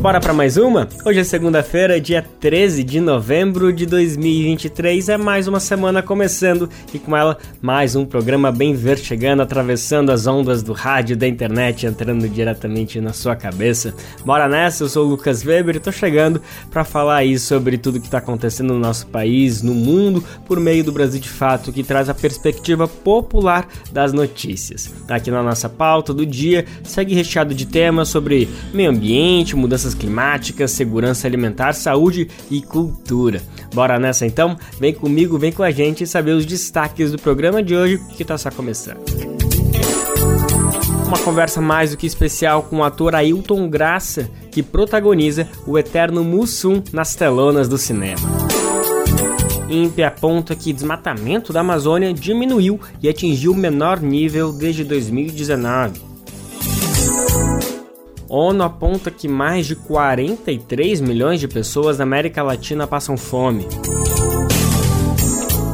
Bora para mais uma? Hoje é segunda-feira, dia 13 de novembro de 2023. É mais uma semana começando e com ela mais um programa Bem Ver chegando, atravessando as ondas do rádio da internet, entrando diretamente na sua cabeça. Bora nessa, eu sou o Lucas Weber e tô chegando para falar aí sobre tudo que está acontecendo no nosso país, no mundo, por meio do Brasil de Fato, que traz a perspectiva popular das notícias. Aqui na nossa pauta do dia, segue recheado de temas sobre meio ambiente, mudanças mudanças climáticas, segurança alimentar, saúde e cultura. Bora nessa então? Vem comigo, vem com a gente saber os destaques do programa de hoje que está só começando. Uma conversa mais do que especial com o ator Ailton Graça, que protagoniza o eterno Mussum nas telonas do cinema. INPE aponta que desmatamento da Amazônia diminuiu e atingiu o menor nível desde 2019. ONU aponta que mais de 43 milhões de pessoas na América Latina passam fome.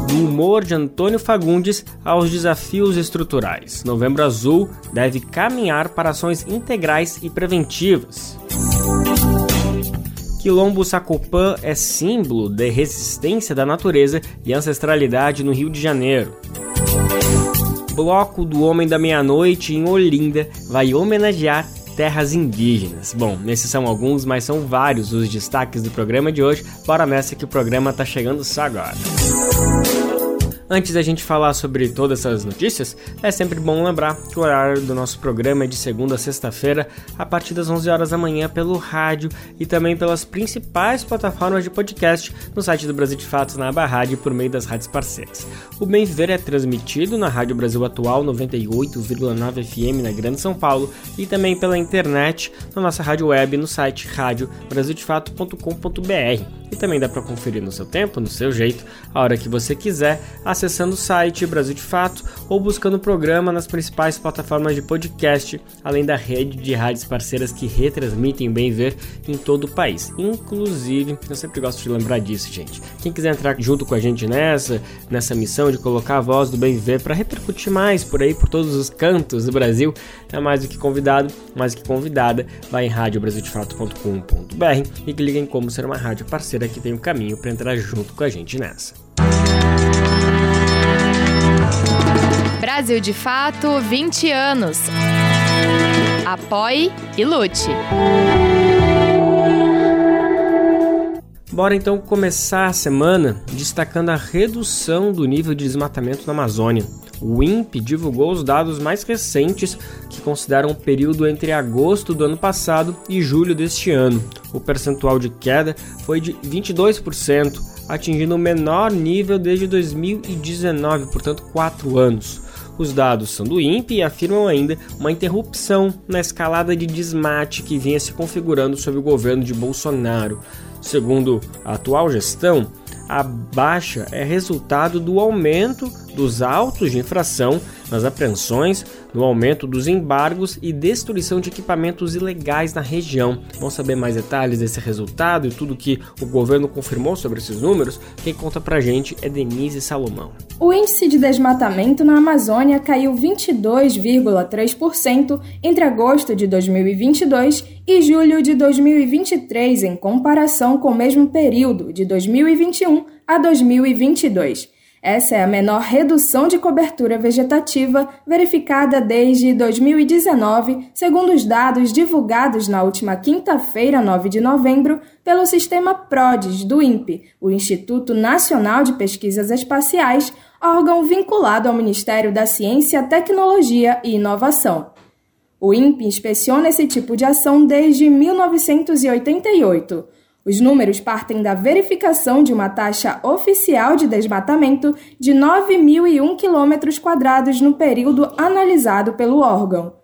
Do humor de Antônio Fagundes aos desafios estruturais, Novembro Azul deve caminhar para ações integrais e preventivas. Quilombo Sacopã é símbolo de resistência da natureza e ancestralidade no Rio de Janeiro. Bloco do Homem da Meia-Noite em Olinda vai homenagear terras indígenas. Bom, esses são alguns, mas são vários os destaques do programa de hoje. Bora nessa que o programa tá chegando só agora. Antes da gente falar sobre todas essas notícias, é sempre bom lembrar que o horário do nosso programa é de segunda a sexta-feira, a partir das 11 horas da manhã, pelo rádio e também pelas principais plataformas de podcast no site do Brasil de Fatos na aba rádio por meio das rádios parceiras. O Bem Viver é transmitido na Rádio Brasil Atual 98,9 FM na Grande São Paulo e também pela internet na nossa rádio web no site radiobrasildefato.com.br. E também dá para conferir no seu tempo, no seu jeito, a hora que você quiser acessando o site Brasil de Fato ou buscando o programa nas principais plataformas de podcast, além da rede de rádios parceiras que retransmitem Bem Ver em todo o país. Inclusive, eu sempre gosto de lembrar disso, gente. Quem quiser entrar junto com a gente nessa, nessa missão de colocar a voz do Bem Ver para repercutir mais por aí, por todos os cantos do Brasil, é mais do que convidado, mais do que convidada, vai em radiobrasildefato.com.br e clique em como ser uma rádio parceira que tem um caminho para entrar junto com a gente nessa. Brasil de Fato 20 anos. Apoie e lute. Bora então começar a semana destacando a redução do nível de desmatamento na Amazônia. O INPE divulgou os dados mais recentes que consideram o período entre agosto do ano passado e julho deste ano. O percentual de queda foi de 22%, atingindo o menor nível desde 2019, portanto, quatro anos. Os dados são do INPE e afirmam ainda uma interrupção na escalada de desmate que vinha se configurando sob o governo de Bolsonaro. Segundo a atual gestão, a baixa é resultado do aumento dos autos de infração nas apreensões, no aumento dos embargos e destruição de equipamentos ilegais na região. Vamos saber mais detalhes desse resultado e tudo que o governo confirmou sobre esses números? Quem conta pra gente é Denise Salomão. O índice de desmatamento na Amazônia caiu 22,3% entre agosto de 2022 e julho de 2023, em comparação com o mesmo período de 2021 a 2022. Essa é a menor redução de cobertura vegetativa verificada desde 2019, segundo os dados divulgados na última quinta-feira, 9 de novembro, pelo sistema PRODES do INPE, o Instituto Nacional de Pesquisas Espaciais, órgão vinculado ao Ministério da Ciência, Tecnologia e Inovação. O INPE inspeciona esse tipo de ação desde 1988. Os números partem da verificação de uma taxa oficial de desmatamento de 9.001 km no período analisado pelo órgão.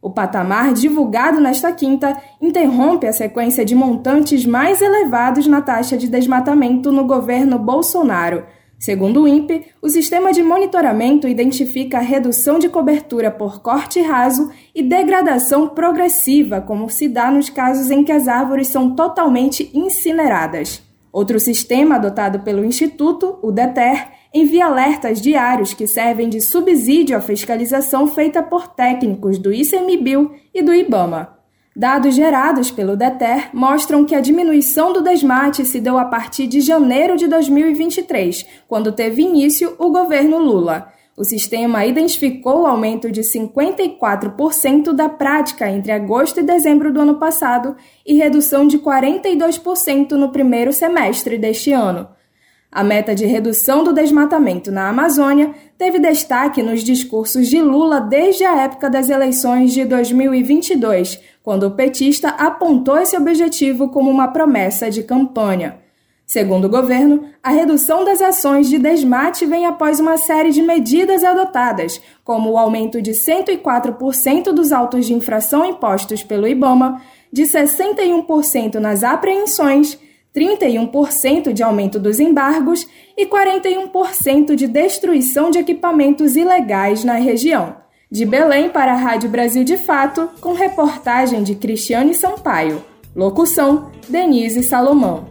O patamar divulgado nesta quinta interrompe a sequência de montantes mais elevados na taxa de desmatamento no governo Bolsonaro. Segundo o INPE, o sistema de monitoramento identifica a redução de cobertura por corte raso e degradação progressiva, como se dá nos casos em que as árvores são totalmente incineradas. Outro sistema adotado pelo Instituto, o DETER, envia alertas diários que servem de subsídio à fiscalização feita por técnicos do ICMBio e do IBAMA. Dados gerados pelo DETER mostram que a diminuição do desmate se deu a partir de janeiro de 2023, quando teve início o governo Lula. O sistema identificou o aumento de 54% da prática entre agosto e dezembro do ano passado e redução de 42% no primeiro semestre deste ano. A meta de redução do desmatamento na Amazônia teve destaque nos discursos de Lula desde a época das eleições de 2022, quando o petista apontou esse objetivo como uma promessa de campanha. Segundo o governo, a redução das ações de desmate vem após uma série de medidas adotadas, como o aumento de 104% dos autos de infração impostos pelo IBAMA, de 61% nas apreensões 31% de aumento dos embargos e 41% de destruição de equipamentos ilegais na região. De Belém para a Rádio Brasil de Fato, com reportagem de Cristiane Sampaio. Locução: Denise Salomão.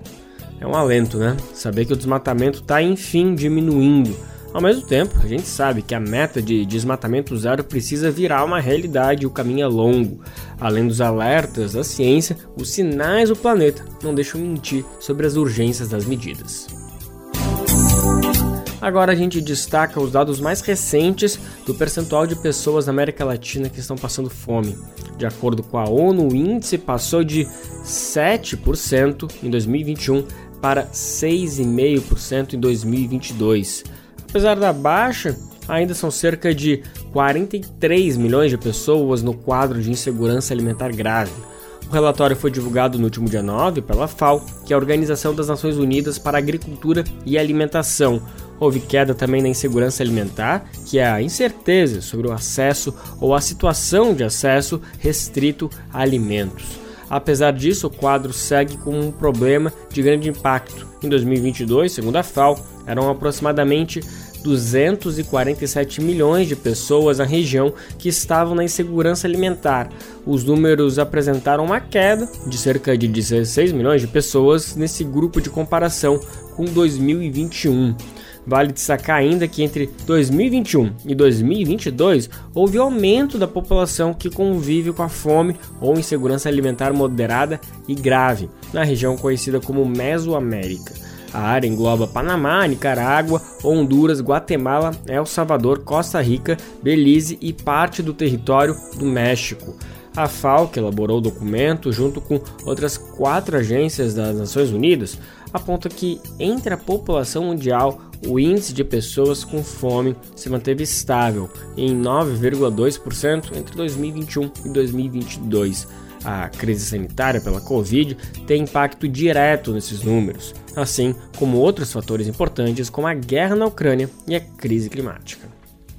É um alento, né? Saber que o desmatamento está enfim diminuindo ao mesmo tempo, a gente sabe que a meta de desmatamento zero precisa virar uma realidade e o caminho é longo. Além dos alertas da ciência, os sinais do planeta não deixam mentir sobre as urgências das medidas. Agora a gente destaca os dados mais recentes do percentual de pessoas na América Latina que estão passando fome. De acordo com a ONU, o índice passou de 7% em 2021 para 6,5% em 2022. Apesar da baixa, ainda são cerca de 43 milhões de pessoas no quadro de insegurança alimentar grave. O relatório foi divulgado no último dia 9 pela FAO, que é a Organização das Nações Unidas para a Agricultura e Alimentação. Houve queda também na insegurança alimentar, que é a incerteza sobre o acesso ou a situação de acesso restrito a alimentos. Apesar disso, o quadro segue com um problema de grande impacto. Em 2022, segundo a FAO, eram aproximadamente 247 milhões de pessoas na região que estavam na insegurança alimentar. Os números apresentaram uma queda de cerca de 16 milhões de pessoas nesse grupo de comparação com 2021. Vale destacar ainda que entre 2021 e 2022 houve aumento da população que convive com a fome ou insegurança alimentar moderada e grave na região conhecida como Mesoamérica. A área engloba Panamá, Nicarágua, Honduras, Guatemala, El Salvador, Costa Rica, Belize e parte do território do México. A FAO, que elaborou o documento junto com outras quatro agências das Nações Unidas, aponta que entre a população mundial o índice de pessoas com fome se manteve estável em 9,2% entre 2021 e 2022 a crise sanitária pela Covid tem impacto direto nesses números, assim como outros fatores importantes como a guerra na Ucrânia e a crise climática.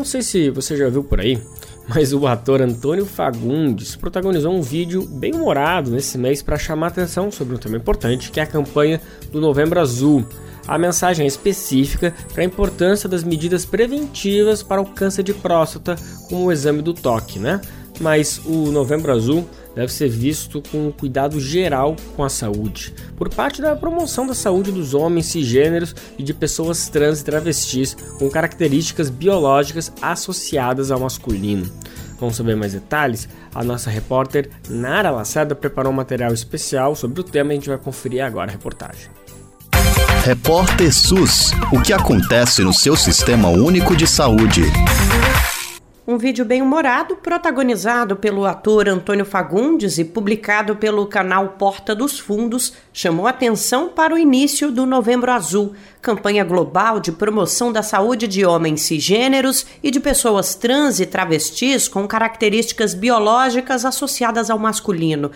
Não sei se você já viu por aí, mas o ator Antônio Fagundes protagonizou um vídeo bem humorado nesse mês para chamar atenção sobre um tema importante, que é a campanha do Novembro Azul. A mensagem é específica para a importância das medidas preventivas para o câncer de próstata, como o exame do toque, né? Mas o Novembro Azul deve ser visto com um cuidado geral com a saúde, por parte da promoção da saúde dos homens cisgêneros e de pessoas trans e travestis com características biológicas associadas ao masculino. Vamos saber mais detalhes? A nossa repórter Nara Lacerda preparou um material especial sobre o tema e a gente vai conferir agora a reportagem. Repórter SUS: O que acontece no seu sistema único de saúde? Um vídeo bem-humorado, protagonizado pelo ator Antônio Fagundes e publicado pelo canal Porta dos Fundos, chamou atenção para o início do Novembro Azul, campanha global de promoção da saúde de homens cisgêneros e de pessoas trans e travestis com características biológicas associadas ao masculino.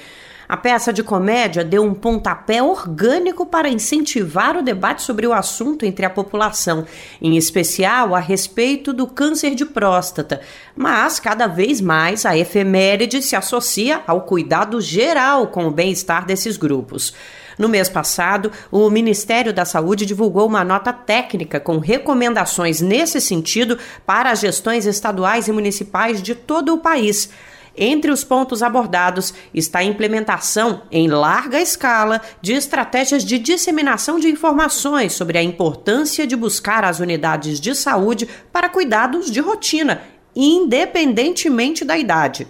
A peça de comédia deu um pontapé orgânico para incentivar o debate sobre o assunto entre a população, em especial a respeito do câncer de próstata. Mas, cada vez mais, a efeméride se associa ao cuidado geral com o bem-estar desses grupos. No mês passado, o Ministério da Saúde divulgou uma nota técnica com recomendações nesse sentido para as gestões estaduais e municipais de todo o país. Entre os pontos abordados está a implementação, em larga escala, de estratégias de disseminação de informações sobre a importância de buscar as unidades de saúde para cuidados de rotina, independentemente da idade.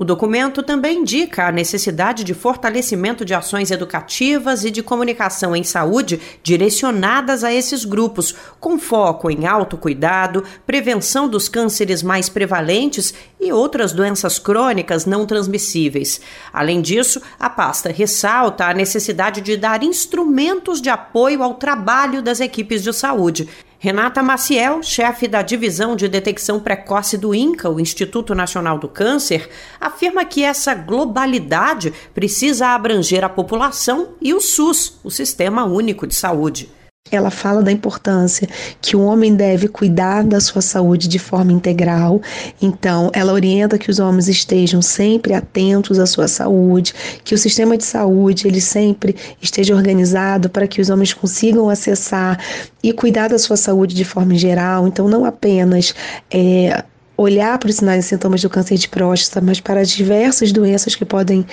O documento também indica a necessidade de fortalecimento de ações educativas e de comunicação em saúde direcionadas a esses grupos, com foco em autocuidado, prevenção dos cânceres mais prevalentes e outras doenças crônicas não transmissíveis. Além disso, a pasta ressalta a necessidade de dar instrumentos de apoio ao trabalho das equipes de saúde Renata Maciel, chefe da Divisão de Detecção Precoce do INCA, o Instituto Nacional do Câncer, afirma que essa globalidade precisa abranger a população e o SUS, o Sistema Único de Saúde. Ela fala da importância que o homem deve cuidar da sua saúde de forma integral. Então, ela orienta que os homens estejam sempre atentos à sua saúde, que o sistema de saúde ele sempre esteja organizado para que os homens consigam acessar e cuidar da sua saúde de forma geral. Então, não apenas é, olhar para os sinais e sintomas do câncer de próstata, mas para as diversas doenças que podem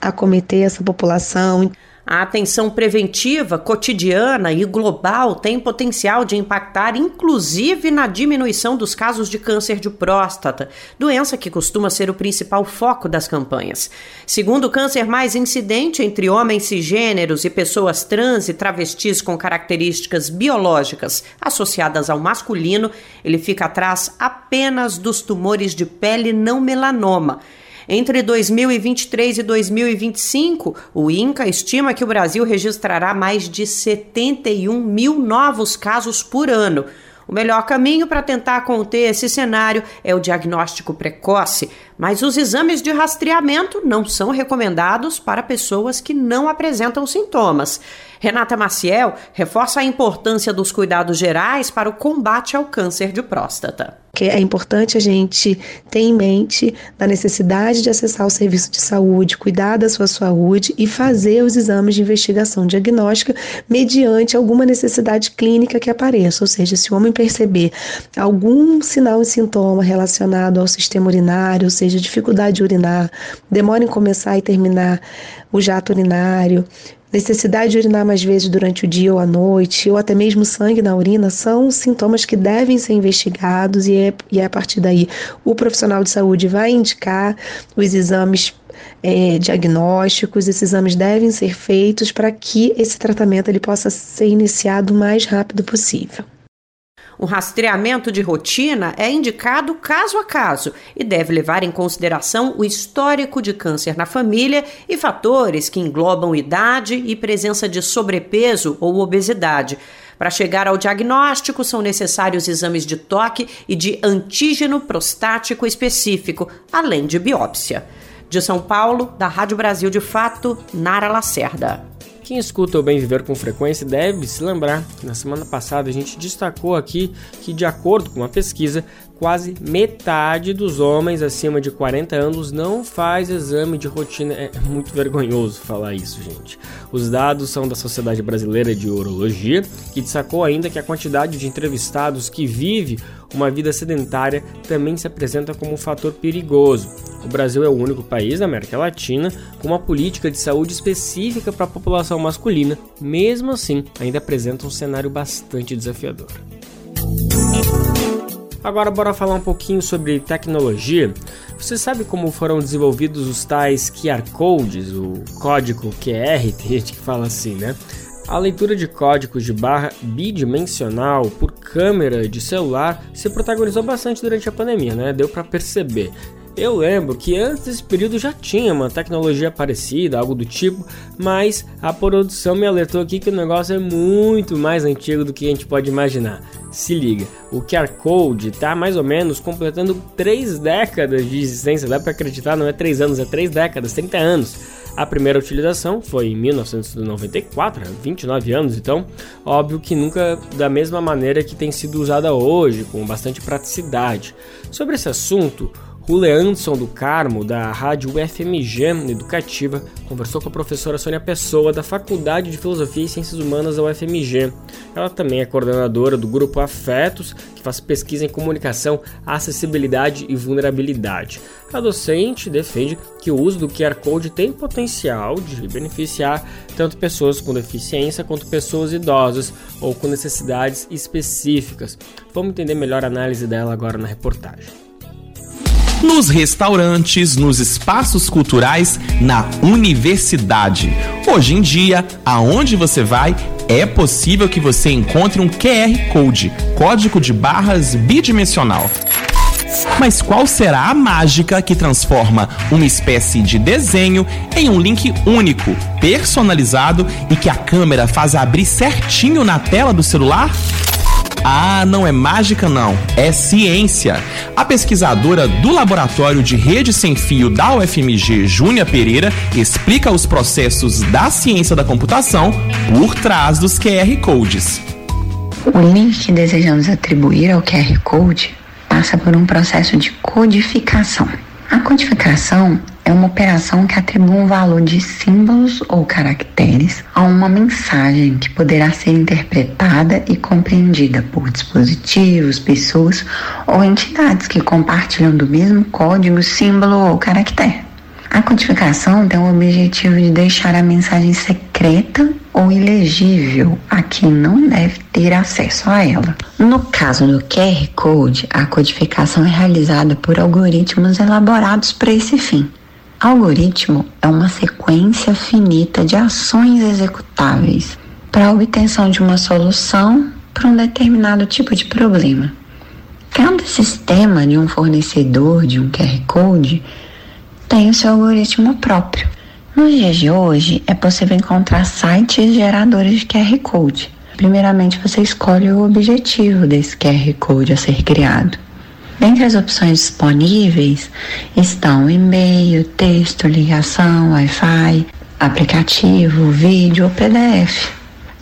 acometer essa população. A atenção preventiva, cotidiana e global tem potencial de impactar inclusive na diminuição dos casos de câncer de próstata, doença que costuma ser o principal foco das campanhas. Segundo o câncer mais incidente entre homens cisgêneros e pessoas trans e travestis com características biológicas associadas ao masculino, ele fica atrás apenas dos tumores de pele não melanoma entre 2023 e 2025, o INCA estima que o Brasil registrará mais de 71 mil novos casos por ano. O melhor caminho para tentar conter esse cenário é o diagnóstico precoce, mas os exames de rastreamento não são recomendados para pessoas que não apresentam sintomas. Renata Maciel reforça a importância dos cuidados gerais para o combate ao câncer de próstata que é importante a gente ter em mente a necessidade de acessar o serviço de saúde, cuidar da sua saúde e fazer os exames de investigação diagnóstica mediante alguma necessidade clínica que apareça. Ou seja, se o homem perceber algum sinal e sintoma relacionado ao sistema urinário, ou seja, dificuldade de urinar, demora em começar e terminar o jato urinário, necessidade de urinar mais vezes durante o dia ou a noite, ou até mesmo sangue na urina, são sintomas que devem ser investigados e é, e é a partir daí o profissional de saúde vai indicar os exames é, diagnósticos, esses exames devem ser feitos para que esse tratamento ele possa ser iniciado o mais rápido possível. O rastreamento de rotina é indicado caso a caso e deve levar em consideração o histórico de câncer na família e fatores que englobam idade e presença de sobrepeso ou obesidade. Para chegar ao diagnóstico, são necessários exames de toque e de antígeno prostático específico, além de biópsia. De São Paulo, da Rádio Brasil de Fato, Nara Lacerda. Quem escuta o Bem Viver com frequência deve se lembrar que na semana passada a gente destacou aqui que, de acordo com uma pesquisa, quase metade dos homens acima de 40 anos não faz exame de rotina. É muito vergonhoso falar isso, gente. Os dados são da Sociedade Brasileira de Urologia, que destacou ainda que a quantidade de entrevistados que vive uma vida sedentária também se apresenta como um fator perigoso. O Brasil é o único país da América Latina com uma política de saúde específica para a população masculina, mesmo assim, ainda apresenta um cenário bastante desafiador. Agora bora falar um pouquinho sobre tecnologia. Você sabe como foram desenvolvidos os tais QR Codes, o código QR, tem gente que fala assim, né? A leitura de códigos de barra bidimensional por câmera de celular se protagonizou bastante durante a pandemia, né? Deu para perceber. Eu lembro que antes desse período já tinha uma tecnologia parecida, algo do tipo, mas a produção me alertou aqui que o negócio é muito mais antigo do que a gente pode imaginar. Se liga, o QR Code está mais ou menos completando três décadas de existência, dá para acreditar, não é três anos, é três décadas, 30 anos. A primeira utilização foi em 1994, 29 anos, então óbvio que nunca da mesma maneira que tem sido usada hoje, com bastante praticidade. Sobre esse assunto, Ruleanson do Carmo, da rádio UFMG Educativa, conversou com a professora Sônia Pessoa, da Faculdade de Filosofia e Ciências Humanas da UFMG. Ela também é coordenadora do grupo Afetos, que faz pesquisa em comunicação, acessibilidade e vulnerabilidade. A docente defende que o uso do QR Code tem potencial de beneficiar tanto pessoas com deficiência quanto pessoas idosas ou com necessidades específicas. Vamos entender melhor a análise dela agora na reportagem nos restaurantes, nos espaços culturais, na universidade. Hoje em dia, aonde você vai, é possível que você encontre um QR Code, código de barras bidimensional. Mas qual será a mágica que transforma uma espécie de desenho em um link único, personalizado e que a câmera faz abrir certinho na tela do celular? Ah, não é mágica não, é ciência. A pesquisadora do Laboratório de Rede Sem Fio da UFMG, Júnia Pereira, explica os processos da ciência da computação por trás dos QR Codes. O link que desejamos atribuir ao QR Code passa por um processo de codificação. A codificação é uma operação que atribui um valor de símbolos ou caracteres a uma mensagem que poderá ser interpretada e compreendida por dispositivos, pessoas ou entidades que compartilham do mesmo código, símbolo ou caractere. A codificação tem o objetivo de deixar a mensagem secreta ou ilegível a quem não deve ter acesso a ela. No caso do QR Code, a codificação é realizada por algoritmos elaborados para esse fim. Algoritmo é uma sequência finita de ações executáveis para a obtenção de uma solução para um determinado tipo de problema. Cada sistema de um fornecedor de um QR Code tem o seu algoritmo próprio. Nos dias de hoje, é possível encontrar sites geradores de QR Code. Primeiramente, você escolhe o objetivo desse QR Code a ser criado. Dentre as opções disponíveis estão e-mail, texto, ligação, Wi-Fi, aplicativo, vídeo ou PDF.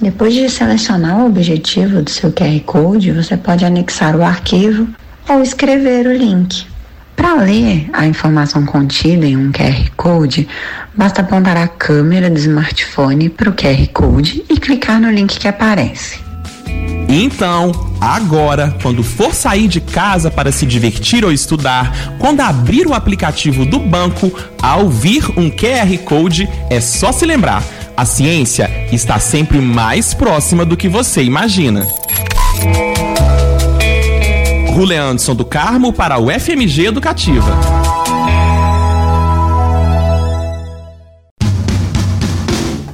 Depois de selecionar o objetivo do seu QR Code, você pode anexar o arquivo ou escrever o link. Para ler a informação contida em um QR Code, basta apontar a câmera do smartphone para o QR Code e clicar no link que aparece. Então, agora, quando for sair de casa para se divertir ou estudar, quando abrir o aplicativo do banco, ao vir um QR Code, é só se lembrar: a ciência está sempre mais próxima do que você imagina. Ruleandson do Carmo para o FMG Educativa.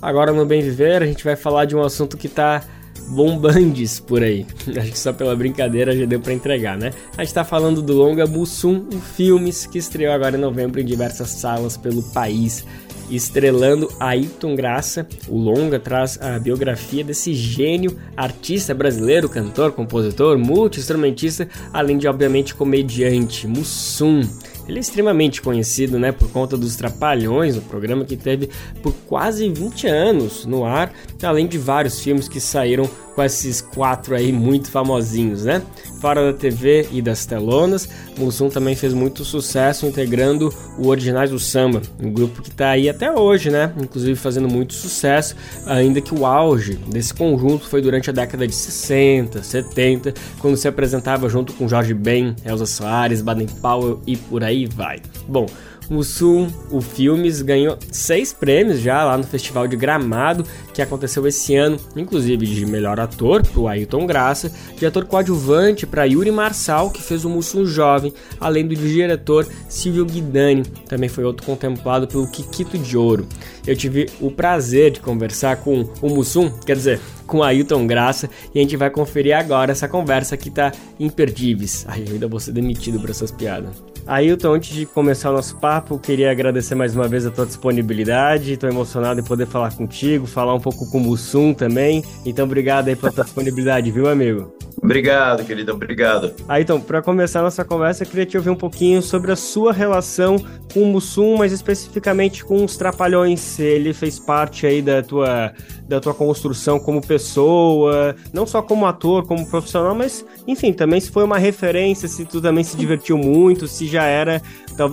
Agora no Bem Viver a gente vai falar de um assunto que tá bombandes por aí. Acho que só pela brincadeira já deu para entregar, né? A gente tá falando do longa Mussum, um filmes que estreou agora em novembro em diversas salas pelo país. Estrelando Ayrton Graça, o longa traz a biografia desse gênio, artista brasileiro, cantor, compositor, multi-instrumentista, além de obviamente comediante, Mussum. Ele é extremamente conhecido, né, por conta dos Trapalhões, o programa que teve por quase 20 anos no ar, além de vários filmes que saíram com esses quatro aí muito famosinhos, né? Fora da TV e das telonas, Mussum também fez muito sucesso integrando o Originais do Samba, um grupo que está aí até hoje, né? Inclusive fazendo muito sucesso, ainda que o auge desse conjunto foi durante a década de 60, 70, quando se apresentava junto com Jorge Ben, Elza Soares, Baden Powell e por aí vai. Bom, Mussum, o Filmes, ganhou seis prêmios já lá no Festival de Gramado, que aconteceu esse ano, inclusive de melhor ator para o Ailton Graça, de ator coadjuvante para Yuri Marçal, que fez o Mussum jovem, além do diretor Silvio Guidani, também foi outro contemplado pelo Kikito de Ouro. Eu tive o prazer de conversar com o Mussum, quer dizer, com Ailton Graça, e a gente vai conferir agora essa conversa que tá imperdíveis. Ai, ainda vou ser demitido por essas piadas. Ailton, antes de começar o nosso papo, queria agradecer mais uma vez a tua disponibilidade. Estou emocionado em poder falar contigo, falar um pouco com o Mussum também. Então, obrigado aí pela tua disponibilidade, viu, amigo? Obrigado, querido, obrigado. Ailton, para começar a nossa conversa, eu queria te ouvir um pouquinho sobre a sua relação com o Mussum, mas especificamente com os Trapalhões. Ele fez parte aí da tua da tua construção como pessoa, não só como ator, como profissional, mas enfim, também se foi uma referência, se tu também se divertiu muito, se já era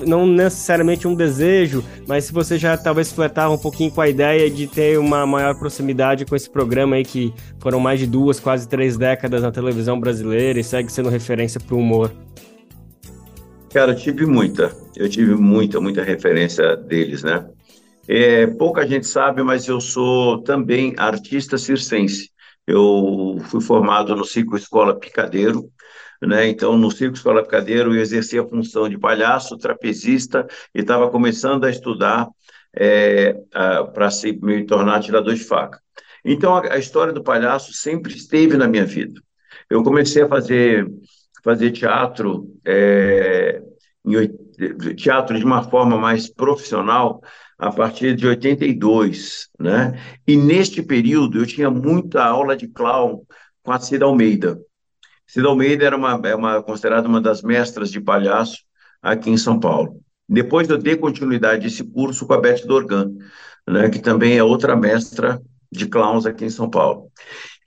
não necessariamente um desejo, mas se você já talvez flertava um pouquinho com a ideia de ter uma maior proximidade com esse programa aí que foram mais de duas, quase três décadas na televisão brasileira e segue sendo referência para o humor. Cara, eu tive muita, eu tive muita, muita referência deles, né? É, pouca gente sabe, mas eu sou também artista circense. Eu fui formado no Circo Escola Picadeiro, né? Então, no Circo Escola Picadeiro, eu exerci a função de palhaço, trapezista, e estava começando a estudar é, para me tornar tirador de faca. Então, a, a, história do palhaço sempre esteve na minha vida. Eu comecei a fazer, fazer teatro, é, em, teatro de uma forma mais profissional a partir de 82, né? E neste período eu tinha muita aula de clown com a Cida Almeida. Cida Almeida era uma, é uma considerada uma das mestras de palhaço aqui em São Paulo. Depois eu dei continuidade a esse curso com a Beth Dorgan, né, que também é outra mestra de clowns aqui em São Paulo.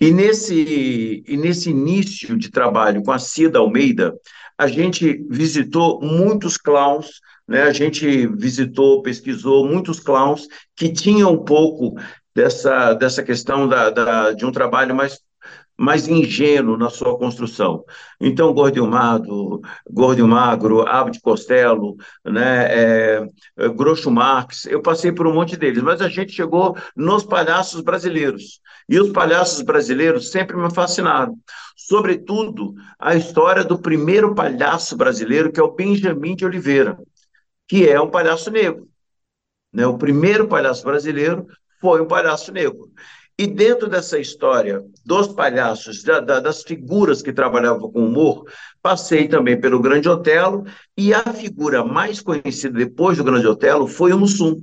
E nesse, e nesse início de trabalho com a Cida Almeida, a gente visitou muitos clowns né? A gente visitou, pesquisou muitos clowns que tinham um pouco dessa, dessa questão da, da, de um trabalho mais mais ingênuo na sua construção. Então, Gordo Magro, Gordo Magro, Abde Costello, né, é, é, Groucho Marx, eu passei por um monte deles, mas a gente chegou nos palhaços brasileiros. E os palhaços brasileiros sempre me fascinaram. Sobretudo, a história do primeiro palhaço brasileiro, que é o Benjamin de Oliveira que é um palhaço negro. Né? O primeiro palhaço brasileiro foi um palhaço negro. E dentro dessa história dos palhaços, da, da, das figuras que trabalhavam com humor, passei também pelo Grande Otelo, e a figura mais conhecida depois do Grande Otelo foi o Mussum.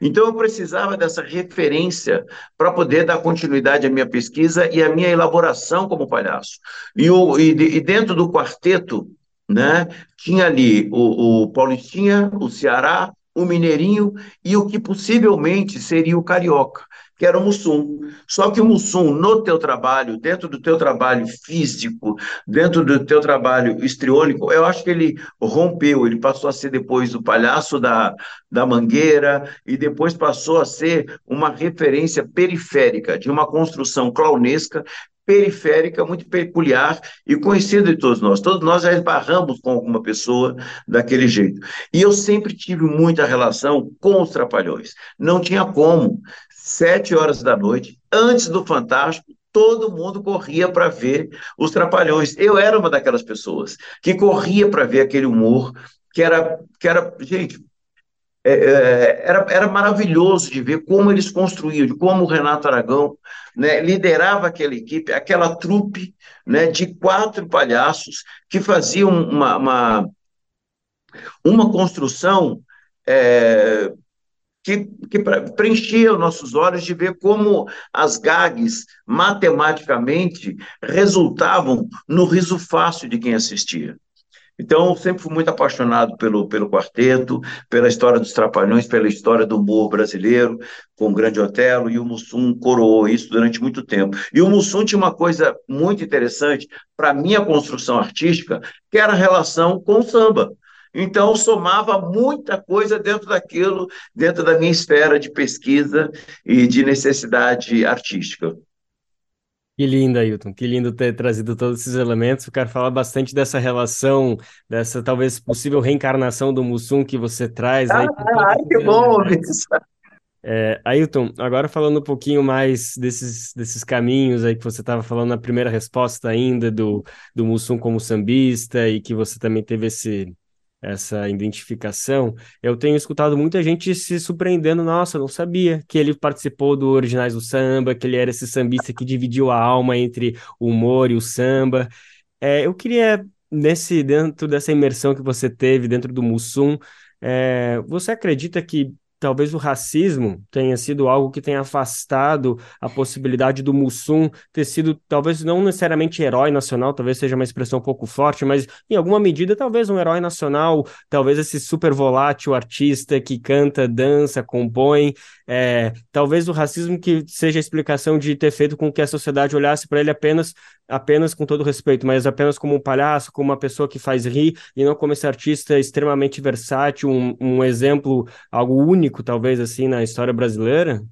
Então eu precisava dessa referência para poder dar continuidade à minha pesquisa e à minha elaboração como palhaço. E, o, e, e dentro do quarteto né? Tinha ali o, o Paulistinha, o Ceará, o Mineirinho e o que possivelmente seria o Carioca, que era o Mussum. Só que o Mussum, no teu trabalho, dentro do teu trabalho físico, dentro do teu trabalho histriônico, eu acho que ele rompeu, ele passou a ser depois o palhaço da, da Mangueira e depois passou a ser uma referência periférica de uma construção clownesca periférica, muito peculiar e conhecida de todos nós. Todos nós já esbarramos com alguma pessoa daquele jeito. E eu sempre tive muita relação com os Trapalhões. Não tinha como. Sete horas da noite, antes do Fantástico, todo mundo corria para ver os Trapalhões. Eu era uma daquelas pessoas que corria para ver aquele humor que era, que era, gente, é, é, era, era maravilhoso de ver como eles construíam, como o Renato Aragão né, liderava aquela equipe, aquela trupe né, de quatro palhaços que faziam uma, uma, uma construção é, que, que preenchia os nossos olhos de ver como as gags, matematicamente, resultavam no riso fácil de quem assistia. Então, sempre fui muito apaixonado pelo, pelo quarteto, pela história dos Trapalhões, pela história do humor brasileiro, com o Grande Otelo, e o Mussum coroou isso durante muito tempo. E o Mussum tinha uma coisa muito interessante para a minha construção artística, que era a relação com o samba. Então, somava muita coisa dentro daquilo, dentro da minha esfera de pesquisa e de necessidade artística. Que lindo, Ailton. Que lindo ter trazido todos esses elementos. Eu quero falar bastante dessa relação, dessa talvez possível reencarnação do Mussum que você traz. Aí, ah, que bom, é, Ailton, agora falando um pouquinho mais desses, desses caminhos aí que você estava falando na primeira resposta ainda do, do Mussum como sambista e que você também teve esse, essa identificação, eu tenho escutado muita gente se surpreendendo, nossa, não sabia que ele participou do Originais do Samba, que ele era esse sambista que dividiu a alma entre o humor e o samba. É, eu queria, nesse dentro dessa imersão que você teve dentro do Mussum, é, você acredita que talvez o racismo tenha sido algo que tenha afastado a possibilidade do Mussum ter sido, talvez não necessariamente herói nacional, talvez seja uma expressão um pouco forte, mas em alguma medida talvez um herói nacional, talvez esse super volátil artista que canta, dança, compõe, é, talvez o racismo que seja a explicação de ter feito com que a sociedade olhasse para ele apenas apenas com todo respeito, mas apenas como um palhaço, como uma pessoa que faz rir, e não como esse artista extremamente versátil, um, um exemplo, algo único, talvez, assim, na história brasileira?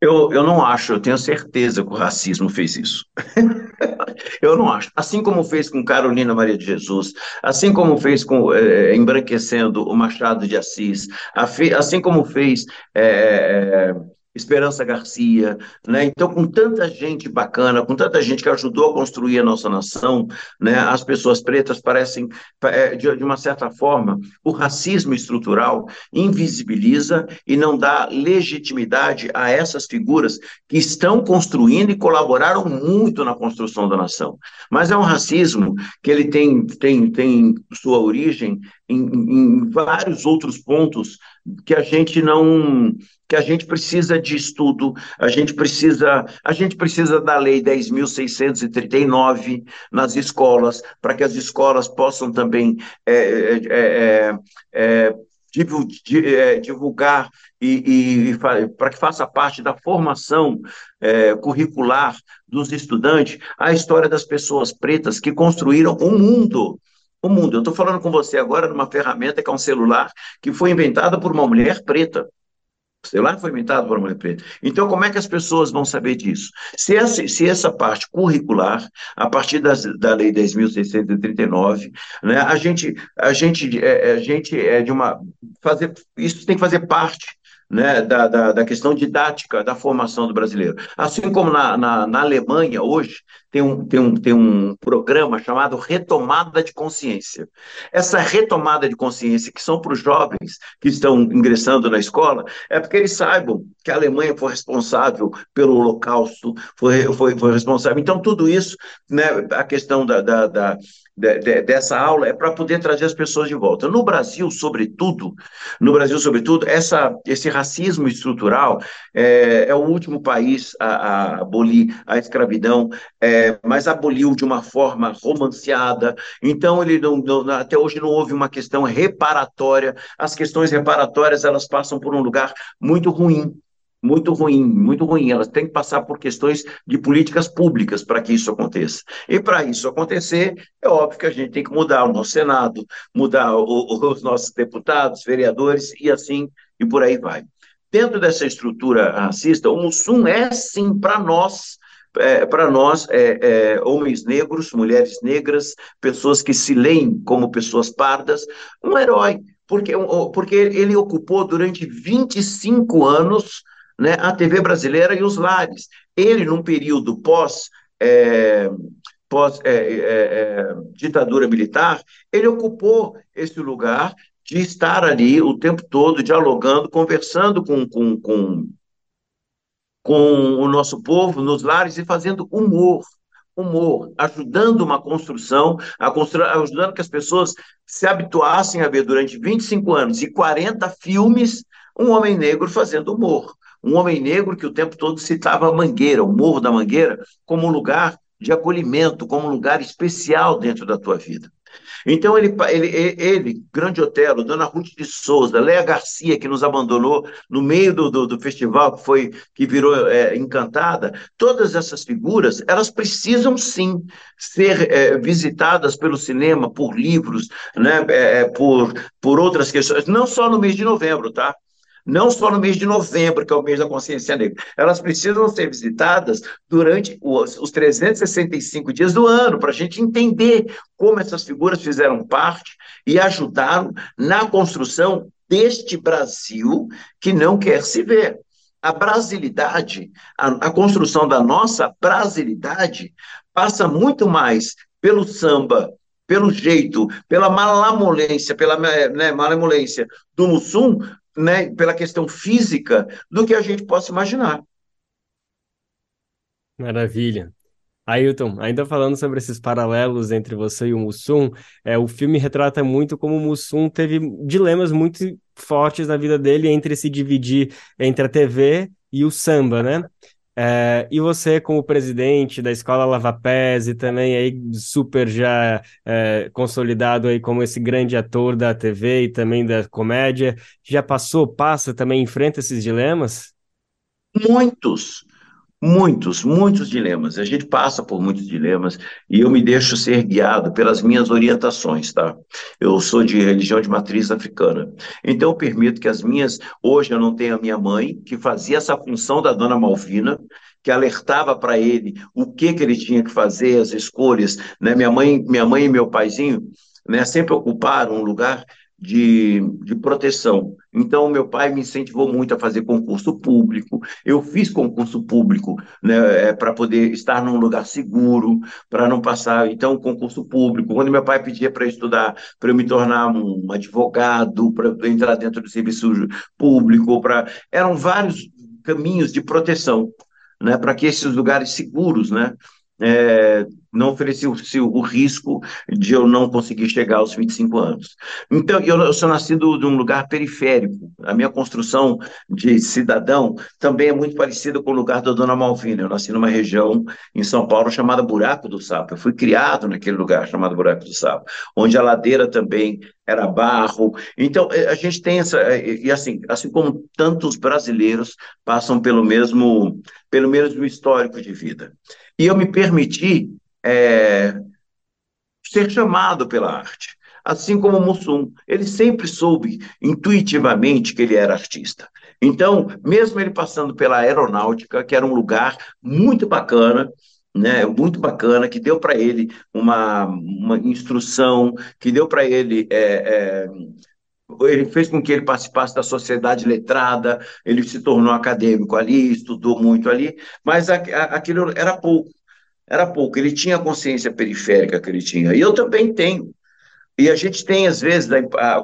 Eu, eu não acho, eu tenho certeza que o racismo fez isso. eu não acho. Assim como fez com Carolina Maria de Jesus, assim como fez com é, embranquecendo o Machado de Assis, assim como fez é, Esperança Garcia, né? Então, com tanta gente bacana, com tanta gente que ajudou a construir a nossa nação, né? As pessoas pretas parecem, é, de uma certa forma, o racismo estrutural invisibiliza e não dá legitimidade a essas figuras que estão construindo e colaboraram muito na construção da nação. Mas é um racismo que ele tem, tem, tem sua origem em, em vários outros pontos que a gente não que a gente precisa de estudo, a gente precisa, a gente precisa da lei 10.639 nas escolas, para que as escolas possam também é, é, é, é, é divulgar e, e para que faça parte da formação é, curricular dos estudantes a história das pessoas pretas que construíram o mundo o mundo. Eu estou falando com você agora numa ferramenta que é um celular que foi inventada por uma mulher preta. O celular foi inventado por uma mulher preta. Então, como é que as pessoas vão saber disso? Se essa, se essa parte curricular, a partir das, da Lei 10.639, né, a gente, a gente, é, a gente é de uma. Fazer, isso tem que fazer parte né, da, da, da, questão didática da formação do brasileiro. Assim como na, na, na, Alemanha, hoje, tem um, tem, um, tem um programa chamado Retomada de Consciência. Essa retomada de consciência, que são para os jovens que estão ingressando na escola, é porque eles saibam que a Alemanha foi responsável pelo Holocausto, foi, foi, foi responsável. Então, tudo isso, né, a questão da, da, da de, de, dessa aula é para poder trazer as pessoas de volta. No Brasil, sobretudo, no Brasil, sobretudo, essa, esse racismo estrutural é, é o último país a, a, abolir a escravidão, é, mas aboliu de uma forma romanceada. Então, ele não, não, até hoje não houve uma questão reparatória. As questões reparatórias elas passam por um lugar muito ruim muito ruim, muito ruim. Elas têm que passar por questões de políticas públicas para que isso aconteça. E para isso acontecer, é óbvio que a gente tem que mudar o nosso Senado, mudar o, os nossos deputados, vereadores e assim e por aí vai. Dentro dessa estrutura racista, o Mussum é sim para nós é, para nós, é, é, homens negros, mulheres negras, pessoas que se leem como pessoas pardas, um herói, porque, porque ele ocupou durante 25 anos né, a TV brasileira e os lares. Ele, num período pós. É, pós é, é, é, ditadura militar, ele ocupou esse lugar de estar ali o tempo todo dialogando, conversando com, com, com, com o nosso povo nos lares e fazendo humor, humor, ajudando uma construção, constru... ajudando que as pessoas se habituassem a ver durante 25 anos e 40 filmes um homem negro fazendo humor um homem negro que o tempo todo citava a Mangueira, o Morro da Mangueira, como um lugar de acolhimento, como um lugar especial dentro da tua vida. Então, ele, ele, ele, Grande Otelo, Dona Ruth de Souza, Léa Garcia, que nos abandonou no meio do, do, do festival, que foi que virou é, Encantada, todas essas figuras, elas precisam sim ser é, visitadas pelo cinema, por livros, né, é, é por, por outras questões, não só no mês de novembro, tá? Não só no mês de novembro, que é o mês da consciência negra. Elas precisam ser visitadas durante os, os 365 dias do ano, para a gente entender como essas figuras fizeram parte e ajudaram na construção deste Brasil que não quer se ver. A brasilidade, a, a construção da nossa brasilidade, passa muito mais pelo samba, pelo jeito, pela malamolência, pela né, malemolência do Mussum, né, pela questão física, do que a gente possa imaginar. Maravilha. Ailton, ainda falando sobre esses paralelos entre você e o Mussum, é, o filme retrata muito como o Mussum teve dilemas muito fortes na vida dele entre se dividir entre a TV e o samba, né? É, e você, como presidente da Escola Lava Pés e também aí super já é, consolidado aí como esse grande ator da TV e também da comédia, já passou, passa também, enfrenta esses dilemas? Muitos, muitos, muitos dilemas. A gente passa por muitos dilemas e eu me deixo ser guiado pelas minhas orientações, tá? Eu sou de religião de matriz africana, então eu permito que as minhas. Hoje eu não tenho a minha mãe, que fazia essa função da dona Malvina, que alertava para ele o que, que ele tinha que fazer, as escolhas. Né? Minha, mãe, minha mãe e meu paizinho né, sempre ocuparam um lugar de, de proteção. Então, meu pai me incentivou muito a fazer concurso público. Eu fiz concurso público né, é, para poder estar num lugar seguro, para não passar. Então, concurso público. Quando meu pai pedia para estudar, para eu me tornar um advogado, para entrar dentro do serviço público, para eram vários caminhos de proteção, né, para que esses lugares seguros, né, é, não oferecia o, risco de eu não conseguir chegar aos 25 anos. Então, eu, eu sou nascido de um lugar periférico. A minha construção de cidadão também é muito parecida com o lugar da Dona Malvina. Eu nasci numa região em São Paulo chamada Buraco do Sapo. Eu fui criado naquele lugar chamado Buraco do Sapo, onde a ladeira também era barro. Então, eh, a gente tem essa eh, e assim, assim como tantos brasileiros passam pelo mesmo pelo mesmo histórico de vida. E eu me permiti é, ser chamado pela arte. Assim como Mussum, ele sempre soube intuitivamente que ele era artista. Então, mesmo ele passando pela aeronáutica, que era um lugar muito bacana, né, muito bacana, que deu para ele uma, uma instrução, que deu para ele é, é, ele fez com que ele participasse da sociedade letrada, ele se tornou acadêmico ali, estudou muito ali, mas aquilo era pouco, era pouco. Ele tinha a consciência periférica que ele tinha, e eu também tenho. E a gente tem, às vezes,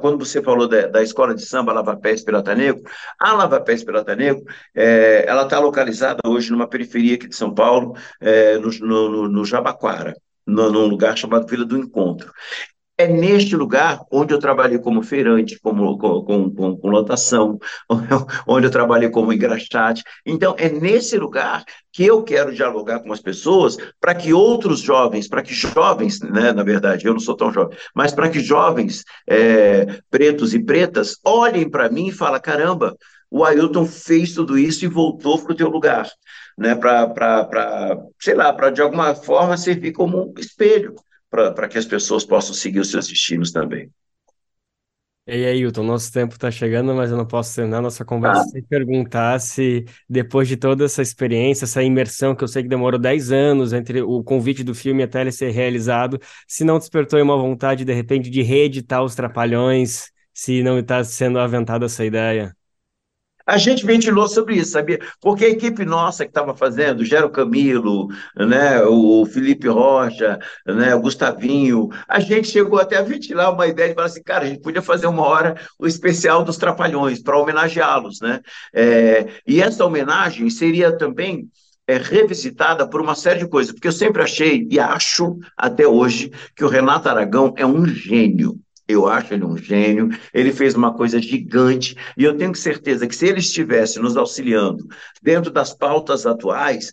quando você falou da, da escola de samba Lava Pés Pirata Negro, a Lava Pés Pirata Negro, é, ela está localizada hoje numa periferia aqui de São Paulo, é, no, no, no Jabaquara, num lugar chamado Vila do Encontro. É neste lugar onde eu trabalhei como feirante, como, com, com, com lotação, onde eu trabalhei como engraxate. Então, é nesse lugar que eu quero dialogar com as pessoas para que outros jovens, para que jovens, né, na verdade, eu não sou tão jovem, mas para que jovens é, pretos e pretas olhem para mim e falem: caramba, o Ailton fez tudo isso e voltou para o teu lugar, né, para, sei lá, para de alguma forma servir como um espelho para que as pessoas possam seguir os seus destinos também. E aí, Hilton, nosso tempo está chegando, mas eu não posso terminar nossa conversa ah. sem perguntar se, depois de toda essa experiência, essa imersão, que eu sei que demorou 10 anos entre o convite do filme até ele ser realizado, se não despertou uma vontade, de repente, de reeditar os Trapalhões, se não está sendo aventada essa ideia? A gente ventilou sobre isso, sabia? Porque a equipe nossa que estava fazendo, Gero Camilo, né, o Felipe Rocha, né, o Gustavinho, a gente chegou até a ventilar uma ideia de falar assim, cara, a gente podia fazer uma hora o especial dos Trapalhões para homenageá-los, né? É, e essa homenagem seria também é, revisitada por uma série de coisas, porque eu sempre achei e acho até hoje que o Renato Aragão é um gênio. Eu acho ele um gênio, ele fez uma coisa gigante, e eu tenho certeza que se ele estivesse nos auxiliando dentro das pautas atuais,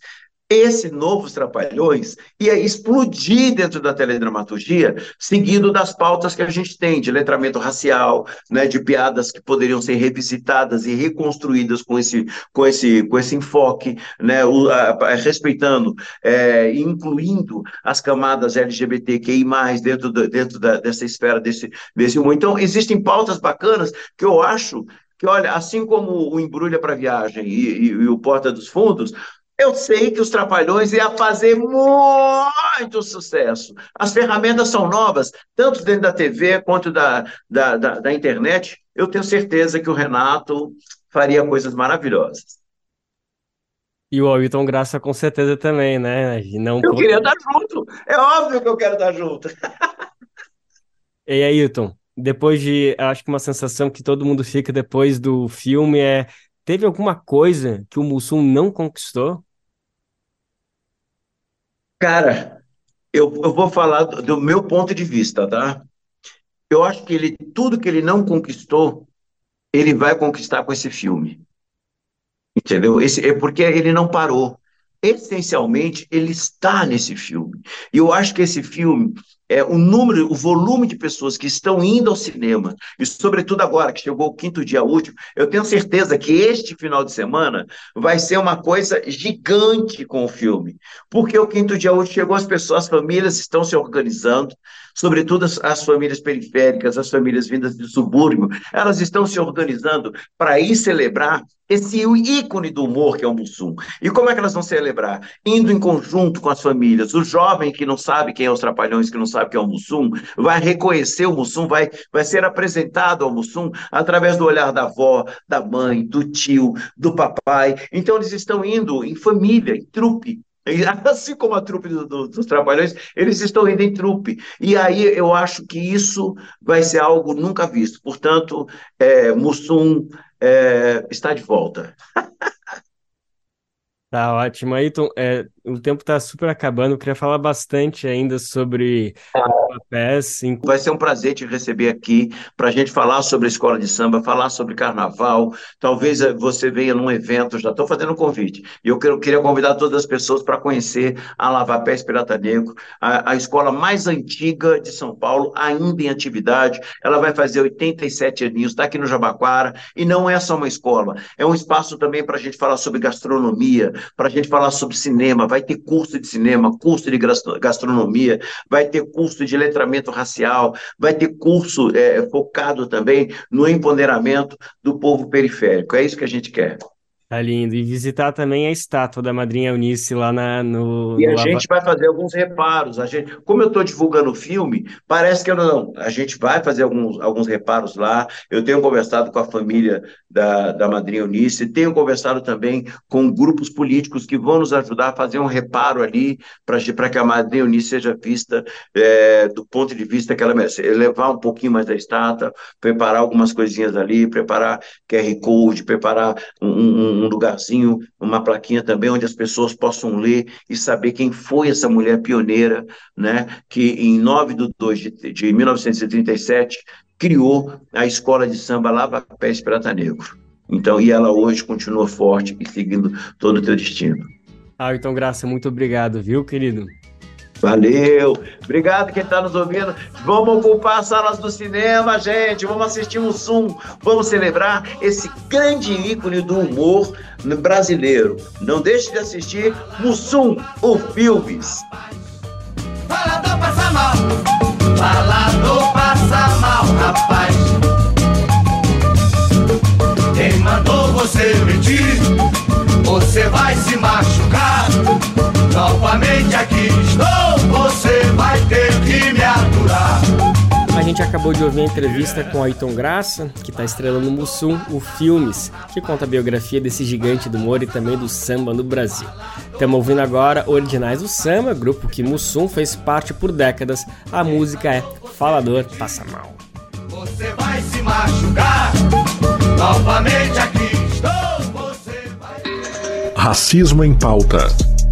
esse novo Trapalhões ia explodir dentro da teledramaturgia, seguindo das pautas que a gente tem, de letramento racial, né, de piadas que poderiam ser revisitadas e reconstruídas com esse, com esse, com esse enfoque, né, o, a, a, respeitando é, incluindo as camadas LGBTQI+, dentro, do, dentro da, dessa esfera, desse, desse. Então, existem pautas bacanas que eu acho que, olha, assim como o Embrulha para Viagem e, e, e o Porta dos Fundos, eu sei que os Trapalhões iam fazer muito sucesso. As ferramentas são novas, tanto dentro da TV quanto da, da, da, da internet. Eu tenho certeza que o Renato faria coisas maravilhosas. E o Ailton Graça com certeza também, né? E não eu queria estar junto. É óbvio que eu quero estar junto. e aí, Ailton, depois de, acho que uma sensação que todo mundo fica depois do filme é, teve alguma coisa que o Mussum não conquistou? Cara, eu, eu vou falar do, do meu ponto de vista, tá? Eu acho que ele, tudo que ele não conquistou, ele vai conquistar com esse filme. Entendeu? Esse, é porque ele não parou. Essencialmente, ele está nesse filme. E eu acho que esse filme é, o número, o volume de pessoas que estão indo ao cinema, e sobretudo agora que chegou o quinto dia útil, eu tenho certeza que este final de semana vai ser uma coisa gigante com o filme. Porque o quinto dia útil chegou, as pessoas, as famílias estão se organizando, sobretudo as, as famílias periféricas, as famílias vindas do subúrbio, elas estão se organizando para ir celebrar esse ícone do humor que é o Mussum. E como é que elas vão celebrar? Indo em conjunto com as famílias. O jovem que não sabe quem é os Trapalhões, que não sabe sabe que é o Mussum, vai reconhecer o Mussum, vai, vai ser apresentado ao Mussum através do olhar da avó, da mãe, do tio, do papai. Então, eles estão indo em família, em trupe, Assim como a trupe do, do, dos trabalhadores, eles estão indo em trupe. E aí eu acho que isso vai ser algo nunca visto. Portanto, é, Mussum é, está de volta. Tá ótimo. Ayrton, é, o tempo está super acabando. Eu queria falar bastante ainda sobre papéis. Vai ser um prazer te receber aqui para a gente falar sobre a escola de samba, falar sobre carnaval. Talvez eh, você venha num evento, já estou fazendo um convite. E eu queria convidar todas as pessoas para conhecer a Lavapés Pirata Negro, a, a escola mais antiga de São Paulo, ainda em atividade. Ela vai fazer 87 aninhos, está aqui no Jabaquara. E não é só uma escola, é um espaço também para a gente falar sobre gastronomia, para a gente falar sobre cinema. Vai ter curso de cinema, curso de gastronomia, vai ter curso de letramento racial, vai ter curso é, focado também no empoderamento do povo periférico. É isso que a gente quer. Tá lindo. E visitar também a estátua da Madrinha Eunice lá na, no. E no a gente vai fazer alguns reparos. A gente, como eu estou divulgando o filme, parece que eu não. A gente vai fazer alguns, alguns reparos lá. Eu tenho conversado com a família da, da Madrinha Eunice, tenho conversado também com grupos políticos que vão nos ajudar a fazer um reparo ali para que a Madrinha Eunice seja vista é, do ponto de vista que ela merece. Levar um pouquinho mais da estátua, preparar algumas coisinhas ali, preparar QR Code, preparar um, um um lugarzinho, uma plaquinha também, onde as pessoas possam ler e saber quem foi essa mulher pioneira, né, que em 9 de 2 de, de 1937 criou a escola de samba Lava Pés Prata Negro. Então, e ela hoje continua forte e seguindo todo o teu destino. Ah, então, Graça, muito obrigado, viu, querido? Valeu! Obrigado quem está nos ouvindo. Vamos ocupar as salas do cinema, gente. Vamos assistir um Zoom. Vamos celebrar esse grande ícone do humor brasileiro. Não deixe de assistir Mussum, o Filmes. Falador passa mal, falador passa mal, rapaz. Quem mandou você mentir? Você vai se machucar. Novamente aqui A gente acabou de ouvir a entrevista com Ayrton Graça, que está estrelando no Mussum, o Filmes, que conta a biografia desse gigante do humor e também do samba no Brasil. Estamos ouvindo agora Originais do Samba, grupo que Mussum fez parte por décadas. A música é Falador Passa Mal. Você vai se machucar, novamente aqui estou, você vai... Racismo em pauta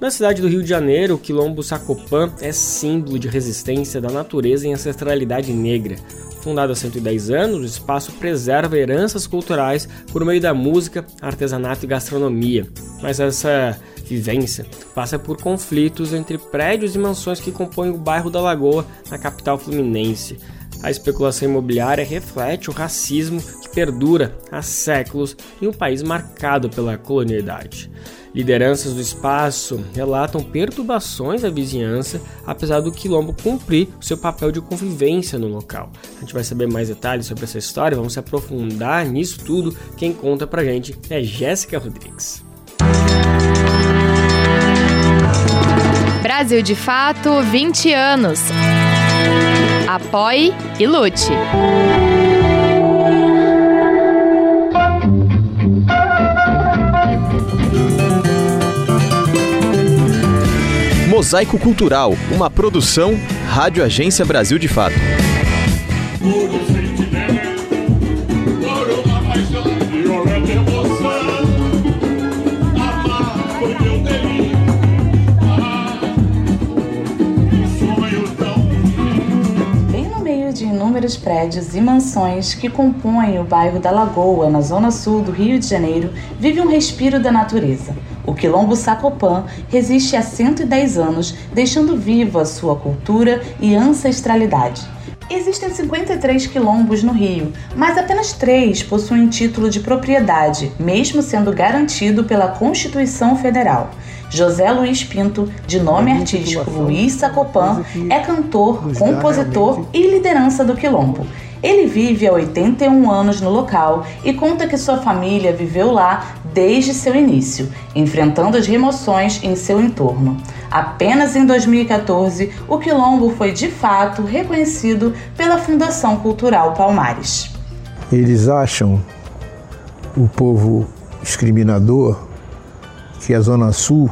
Na cidade do Rio de Janeiro, o quilombo Sacopã é símbolo de resistência da natureza e ancestralidade negra. Fundado há 110 anos, o espaço preserva heranças culturais por meio da música, artesanato e gastronomia. Mas essa vivência passa por conflitos entre prédios e mansões que compõem o bairro da Lagoa, na capital fluminense. A especulação imobiliária reflete o racismo que perdura há séculos em um país marcado pela colonialidade. Lideranças do espaço relatam perturbações à vizinhança, apesar do quilombo cumprir o seu papel de convivência no local. A gente vai saber mais detalhes sobre essa história, vamos se aprofundar nisso tudo. Quem conta pra gente é Jéssica Rodrigues. Brasil de Fato 20 anos. Apoie e lute. Mosaico Cultural, uma produção Rádio Agência Brasil de Fato. Bem no meio de inúmeros prédios e mansões que compõem o bairro da Lagoa, na zona sul do Rio de Janeiro, vive um respiro da natureza. O quilombo Sacopã resiste há 110 anos, deixando viva sua cultura e ancestralidade. Existem 53 quilombos no Rio, mas apenas três possuem título de propriedade, mesmo sendo garantido pela Constituição Federal. José Luiz Pinto, de nome artístico Luiz Sacopã, é cantor, compositor e liderança do quilombo. Ele vive há 81 anos no local e conta que sua família viveu lá desde seu início, enfrentando as remoções em seu entorno. Apenas em 2014, o quilombo foi de fato reconhecido pela Fundação Cultural Palmares. Eles acham, o povo discriminador, que a Zona Sul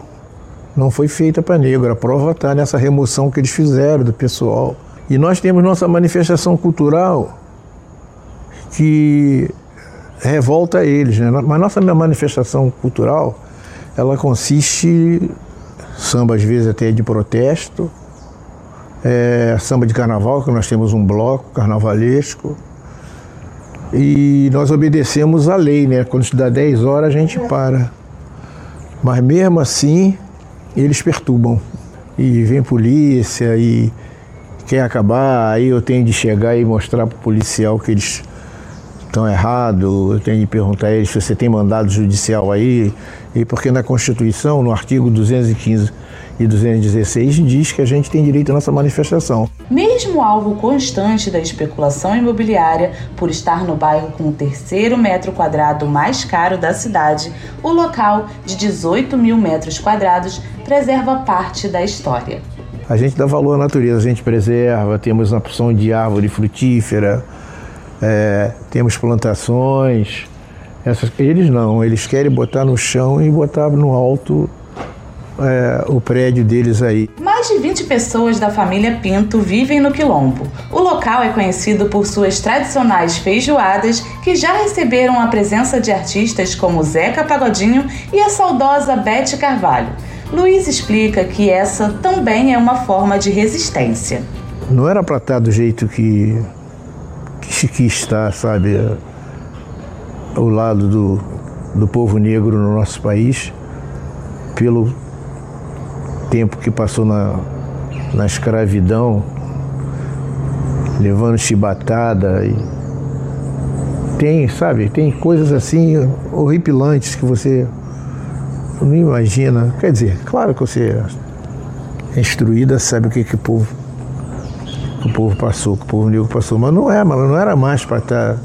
não foi feita para negro. A prova está nessa remoção que eles fizeram do pessoal. E nós temos nossa manifestação cultural que revolta eles, né? Mas nossa manifestação cultural, ela consiste samba às vezes até de protesto, é, samba de carnaval, que nós temos um bloco carnavalesco, e nós obedecemos a lei, né? Quando dá 10 horas a gente para. Mas mesmo assim, eles perturbam. E vem polícia e quer acabar, aí eu tenho de chegar e mostrar para o policial que eles estão errados, eu tenho de perguntar a eles se você tem mandado judicial aí, e porque na Constituição, no artigo 215 e 216, diz que a gente tem direito à nossa manifestação. Mesmo alvo constante da especulação imobiliária, por estar no bairro com o terceiro metro quadrado mais caro da cidade, o local, de 18 mil metros quadrados, preserva parte da história. A gente dá valor à natureza, a gente preserva, temos uma opção de árvore frutífera, é, temos plantações. Essas, eles não, eles querem botar no chão e botar no alto é, o prédio deles aí. Mais de 20 pessoas da família Pinto vivem no Quilombo. O local é conhecido por suas tradicionais feijoadas, que já receberam a presença de artistas como Zeca Pagodinho e a saudosa Bete Carvalho. Luiz explica que essa também é uma forma de resistência. Não era para estar do jeito que, que, que está, sabe, ao lado do, do povo negro no nosso país, pelo tempo que passou na, na escravidão, levando chibatada e tem, sabe, tem coisas assim horripilantes que você não imagina. Quer dizer, claro que você é instruída, sabe o que, que o povo que o povo passou, que o povo negro passou, mas não é, mas não era mais para estar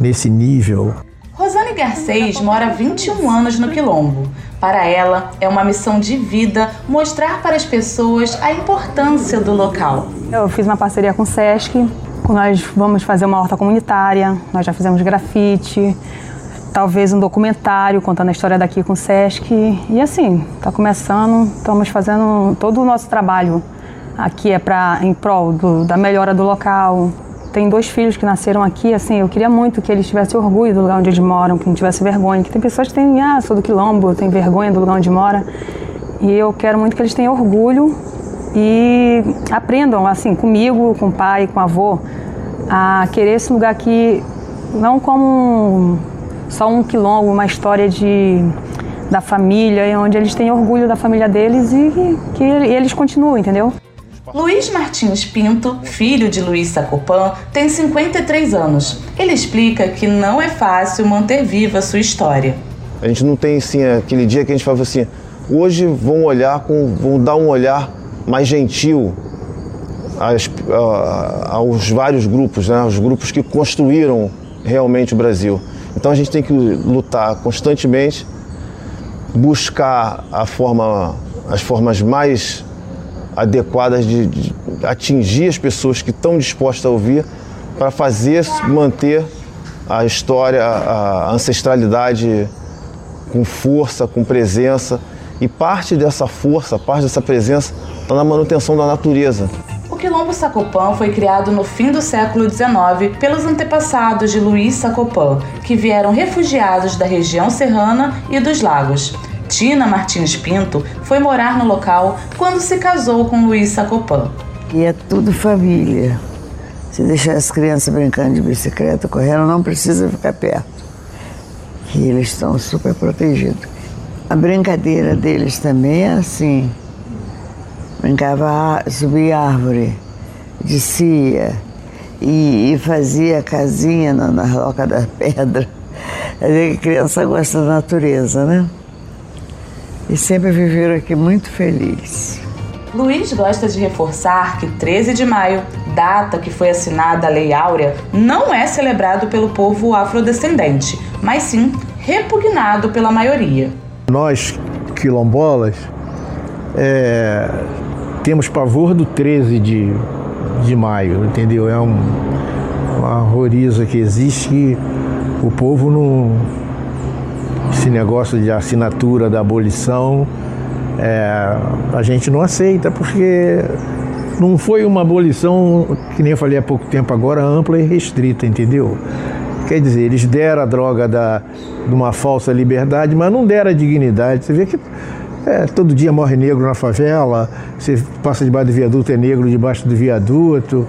nesse nível. Rosane Garcês mora há 21 anos no Quilombo. Para ela, é uma missão de vida mostrar para as pessoas a importância do local. Eu fiz uma parceria com o SESC, nós vamos fazer uma horta comunitária, nós já fizemos grafite, talvez um documentário contando a história daqui com o SESC. E assim, está começando, estamos fazendo todo o nosso trabalho aqui é para em prol do, da melhora do local. Tem dois filhos que nasceram aqui, assim, eu queria muito que eles tivessem orgulho do lugar onde eles moram, que não tivesse vergonha. Que tem pessoas que têm, ah, sou do quilombo, tem vergonha do lugar onde mora. E eu quero muito que eles tenham orgulho e aprendam, assim, comigo, com o pai, com o avô, a querer esse lugar aqui não como só um quilombo, uma história de da família, onde eles têm orgulho da família deles e que eles continuam, entendeu? Luiz Martins Pinto, filho de Luiz Sacopan, tem 53 anos. Ele explica que não é fácil manter viva a sua história. A gente não tem assim aquele dia que a gente fala assim, hoje vão olhar com, vão dar um olhar mais gentil às, aos vários grupos, né? Os grupos que construíram realmente o Brasil. Então a gente tem que lutar constantemente, buscar a forma, as formas mais adequadas de, de atingir as pessoas que estão dispostas a ouvir para fazer manter a história, a ancestralidade com força, com presença. E parte dessa força, parte dessa presença está na manutenção da natureza. Quilombo Sacopan foi criado no fim do século XIX pelos antepassados de Luiz Sacopan, que vieram refugiados da região serrana e dos lagos. Tina Martins Pinto foi morar no local quando se casou com Luiz Sacopan. E é tudo família. Se deixar as crianças brincando de bicicleta, correndo, não precisa ficar perto. Que eles estão super protegidos. A brincadeira deles também é assim. Brincava, subia árvore, descia e, e fazia casinha na, na roca da pedra. A criança gosta da natureza, né? e sempre viveram aqui muito felizes. Luiz gosta de reforçar que 13 de maio, data que foi assinada a Lei Áurea, não é celebrado pelo povo afrodescendente, mas sim repugnado pela maioria. Nós, quilombolas, é, temos pavor do 13 de, de maio, entendeu? É um, uma horroriza que existe que o povo não esse negócio de assinatura da abolição, é, a gente não aceita porque não foi uma abolição, que nem eu falei há pouco tempo agora, ampla e restrita, entendeu? Quer dizer, eles deram a droga da, de uma falsa liberdade, mas não deram a dignidade. Você vê que é, todo dia morre negro na favela, você passa debaixo do viaduto, é negro debaixo do viaduto.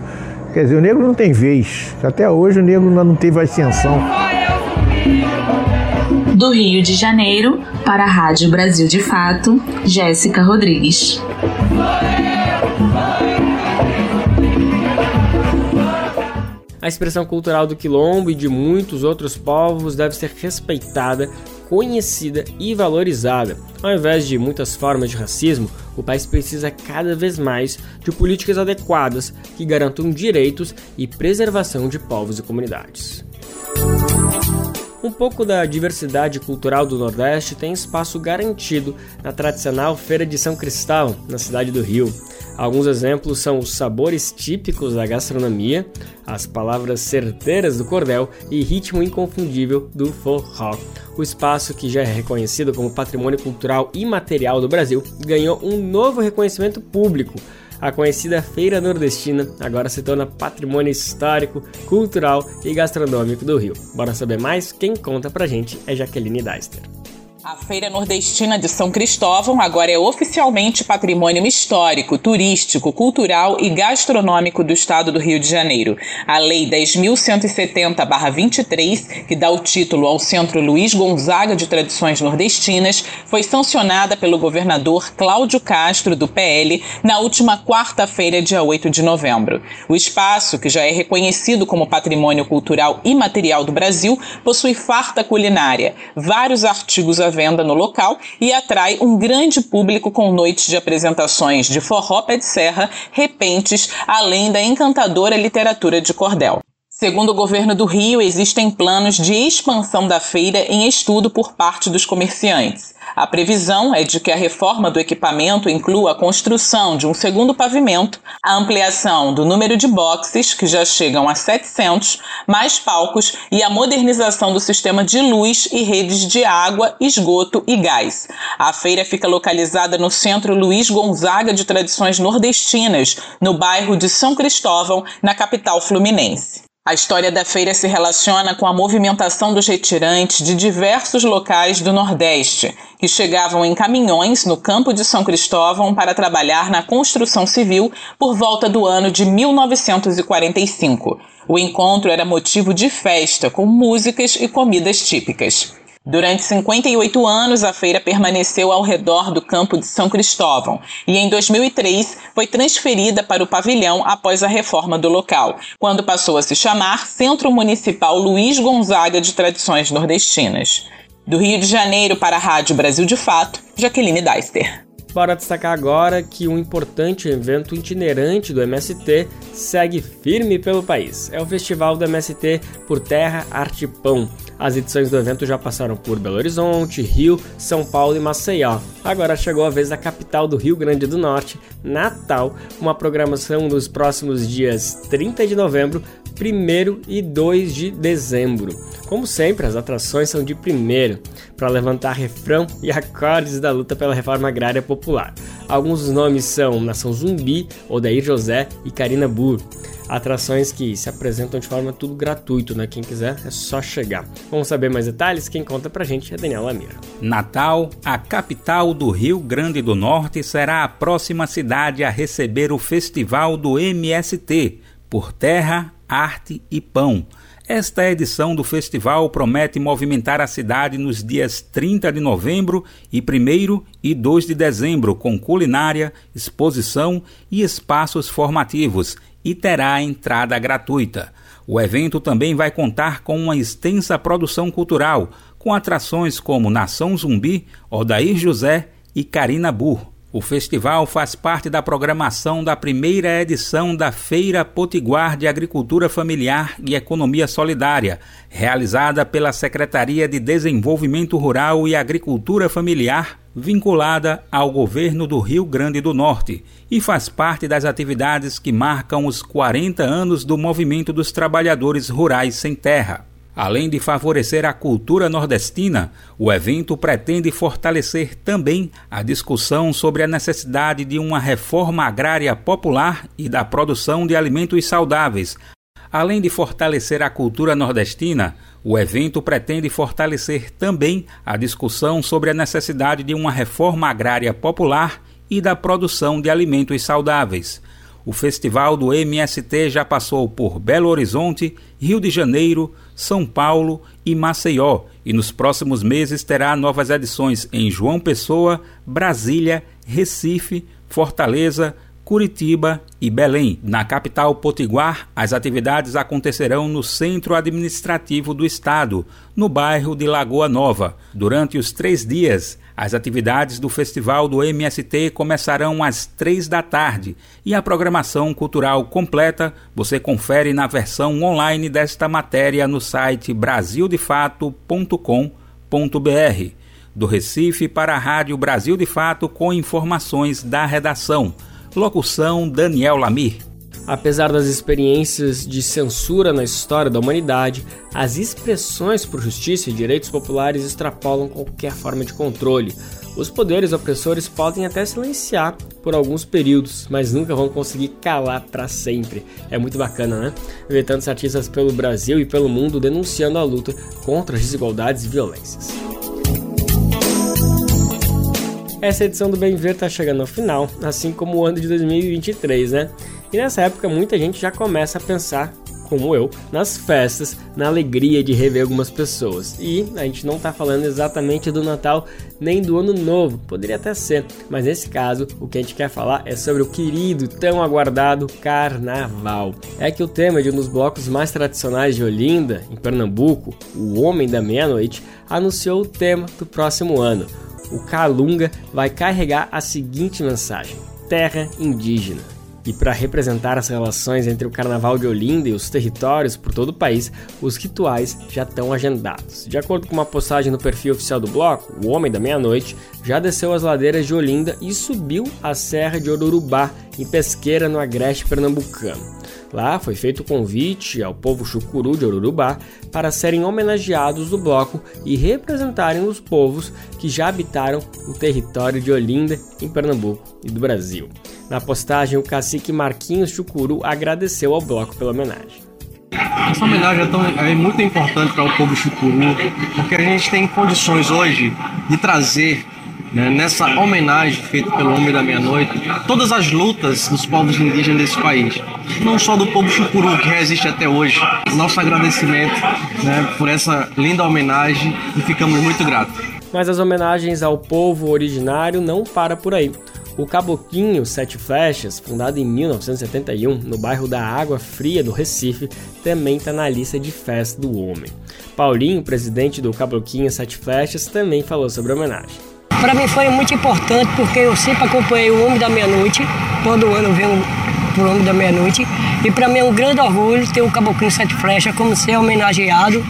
Quer dizer, o negro não tem vez. Até hoje o negro não teve ascensão do Rio de Janeiro, para a Rádio Brasil de Fato, Jéssica Rodrigues. A expressão cultural do quilombo e de muitos outros povos deve ser respeitada, conhecida e valorizada. Ao invés de muitas formas de racismo, o país precisa cada vez mais de políticas adequadas que garantam direitos e preservação de povos e comunidades. Um pouco da diversidade cultural do Nordeste tem espaço garantido na tradicional Feira de São Cristóvão, na cidade do Rio. Alguns exemplos são os sabores típicos da gastronomia, as palavras certeiras do cordel e ritmo inconfundível do forró. O espaço, que já é reconhecido como patrimônio cultural imaterial do Brasil, ganhou um novo reconhecimento público a conhecida Feira Nordestina agora se torna patrimônio histórico, cultural e gastronômico do Rio. Bora saber mais? Quem conta pra gente é Jaqueline Deister. A Feira Nordestina de São Cristóvão agora é oficialmente patrimônio histórico, turístico, cultural e gastronômico do estado do Rio de Janeiro. A Lei 10.170-23, que dá o título ao Centro Luiz Gonzaga de Tradições Nordestinas, foi sancionada pelo governador Cláudio Castro, do PL, na última quarta-feira, dia 8 de novembro. O espaço, que já é reconhecido como patrimônio cultural imaterial do Brasil, possui farta culinária, vários artigos venda no local e atrai um grande público com noites de apresentações de forró pé de serra, repentes, além da encantadora literatura de cordel. Segundo o governo do Rio, existem planos de expansão da feira em estudo por parte dos comerciantes. A previsão é de que a reforma do equipamento inclua a construção de um segundo pavimento, a ampliação do número de boxes, que já chegam a 700, mais palcos e a modernização do sistema de luz e redes de água, esgoto e gás. A feira fica localizada no Centro Luiz Gonzaga de Tradições Nordestinas, no bairro de São Cristóvão, na capital fluminense. A história da feira se relaciona com a movimentação dos retirantes de diversos locais do Nordeste, que chegavam em caminhões no campo de São Cristóvão para trabalhar na construção civil por volta do ano de 1945. O encontro era motivo de festa, com músicas e comidas típicas. Durante 58 anos, a feira permaneceu ao redor do campo de São Cristóvão e em 2003 foi transferida para o pavilhão após a reforma do local, quando passou a se chamar Centro Municipal Luiz Gonzaga de Tradições Nordestinas. Do Rio de Janeiro para a Rádio Brasil de Fato, Jaqueline Deister. Bora destacar agora que um importante evento itinerante do MST segue firme pelo país. É o Festival do MST por Terra, Arte Pão. As edições do evento já passaram por Belo Horizonte, Rio, São Paulo e Maceió. Agora chegou a vez da capital do Rio Grande do Norte, Natal, uma programação dos próximos dias 30 de novembro, 1 e 2 de dezembro. Como sempre, as atrações são de primeiro, para levantar refrão e acordes da luta pela reforma agrária popular. Alguns nomes são Nação Zumbi, Odair José e Karina Burr. Atrações que se apresentam de forma tudo gratuito, né? Quem quiser é só chegar. Vamos saber mais detalhes? Quem conta pra gente é Daniel Lamira. Natal, a capital do Rio Grande do Norte, será a próxima cidade a receber o Festival do MST, por Terra, Arte e Pão. Esta edição do festival promete movimentar a cidade nos dias 30 de novembro e 1 e 2 de dezembro, com culinária, exposição e espaços formativos, e terá entrada gratuita. O evento também vai contar com uma extensa produção cultural, com atrações como Nação Zumbi, Odair José e Karina Burr. O festival faz parte da programação da primeira edição da Feira Potiguar de Agricultura Familiar e Economia Solidária, realizada pela Secretaria de Desenvolvimento Rural e Agricultura Familiar, vinculada ao governo do Rio Grande do Norte, e faz parte das atividades que marcam os 40 anos do Movimento dos Trabalhadores Rurais Sem Terra. Além de favorecer a cultura nordestina, o evento pretende fortalecer também a discussão sobre a necessidade de uma reforma agrária popular e da produção de alimentos saudáveis. Além de fortalecer a cultura nordestina, o evento pretende fortalecer também a discussão sobre a necessidade de uma reforma agrária popular e da produção de alimentos saudáveis. O festival do MST já passou por Belo Horizonte, Rio de Janeiro, São Paulo e Maceió, e nos próximos meses terá novas edições em João Pessoa, Brasília, Recife, Fortaleza, Curitiba e Belém. Na capital potiguar, as atividades acontecerão no centro administrativo do estado, no bairro de Lagoa Nova. Durante os três dias, as atividades do Festival do MST começarão às três da tarde e a programação cultural completa você confere na versão online desta matéria no site brasildefato.com.br. Do Recife para a Rádio Brasil de Fato com informações da redação. Locução Daniel Lamir. Apesar das experiências de censura na história da humanidade, as expressões por justiça e direitos populares extrapolam qualquer forma de controle. Os poderes opressores podem até silenciar por alguns períodos, mas nunca vão conseguir calar para sempre. É muito bacana, né? Ver tantos artistas pelo Brasil e pelo mundo denunciando a luta contra as desigualdades e violências. Essa edição do Bem Ver tá chegando ao final, assim como o ano de 2023, né? E nessa época muita gente já começa a pensar, como eu, nas festas, na alegria de rever algumas pessoas. E a gente não tá falando exatamente do Natal nem do Ano Novo, poderia até ser, mas nesse caso o que a gente quer falar é sobre o querido, tão aguardado Carnaval. É que o tema de um dos blocos mais tradicionais de Olinda, em Pernambuco, o Homem da Meia-Noite, anunciou o tema do próximo ano o Calunga vai carregar a seguinte mensagem: Terra indígena. E para representar as relações entre o Carnaval de Olinda e os territórios por todo o país, os rituais já estão agendados. De acordo com uma postagem no perfil oficial do bloco, o Homem da Meia-Noite já desceu as ladeiras de Olinda e subiu a Serra de Orurubá, em Pesqueira, no Agreste Pernambucano. Lá foi feito o convite ao povo chucuru de Urubá para serem homenageados do bloco e representarem os povos que já habitaram o território de Olinda, em Pernambuco e do Brasil. Na postagem, o cacique Marquinhos Chucuru agradeceu ao bloco pela homenagem. Essa homenagem é, tão, é muito importante para o povo chucuru, porque a gente tem condições hoje de trazer né, nessa homenagem feita pelo Homem da Meia-Noite, todas as lutas dos povos indígenas desse país, não só do povo chucuru que resiste até hoje. Nosso agradecimento né, por essa linda homenagem e ficamos muito gratos. Mas as homenagens ao povo originário não para por aí. O Caboclinho Sete Flechas, fundado em 1971 no bairro da Água Fria do Recife, também está na lista de festa do homem. Paulinho, presidente do Caboclinho Sete Flechas, também falou sobre a homenagem. Para mim foi muito importante porque eu sempre acompanhei o Homem da Meia-Noite, todo ano venho pro Homem da Meia-Noite, e para mim é um grande orgulho ter o Caboclinho Sete Flechas como ser homenageado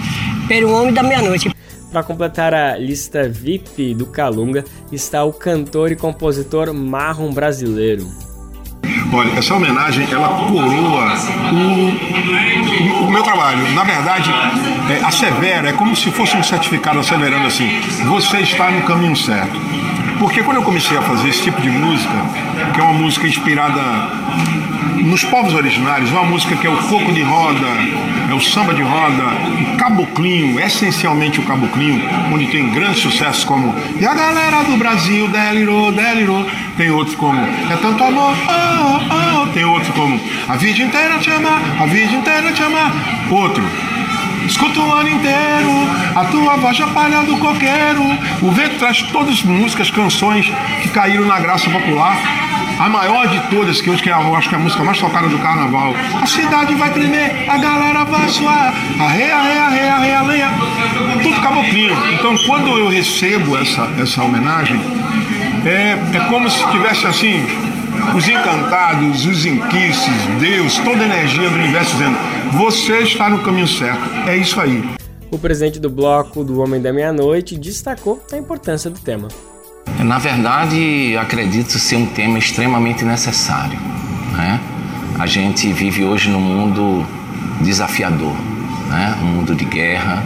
pelo Homem da Meia-Noite. Para completar a lista VIP do Calunga está o cantor e compositor Marrom Brasileiro. Olha, essa homenagem ela coroa o, o meu trabalho. Na verdade, é, assevera, é como se fosse um certificado asseverando assim: você está no caminho certo. Porque quando eu comecei a fazer esse tipo de música, que é uma música inspirada nos povos originários, uma música que é o coco de roda, é o samba de roda, o caboclinho, essencialmente o caboclinho, onde tem grandes sucessos como E a galera do Brasil, delirou, delirou, tem outros como É tanto amor, oh, oh, oh. tem outros como A vida inteira te amar, a vida inteira te amar, outro Escuta o ano inteiro, a tua voz já palha do coqueiro. O vento traz todas as músicas, canções que caíram na graça popular. A maior de todas, que hoje é, acho que é a música mais tocada do carnaval. A cidade vai tremer, a galera vai suar. Arreia, arreia, arreia, arreia, lenha. Tudo caboclinho. Então, quando eu recebo essa, essa homenagem, é, é como se tivesse assim, os encantados, os inquices, Deus, toda a energia do universo dizendo: você está no caminho certo. É isso aí. O presidente do bloco do Homem da Meia-Noite destacou a importância do tema. Na verdade, acredito ser um tema extremamente necessário. Né? A gente vive hoje num mundo desafiador, né? um mundo de guerra,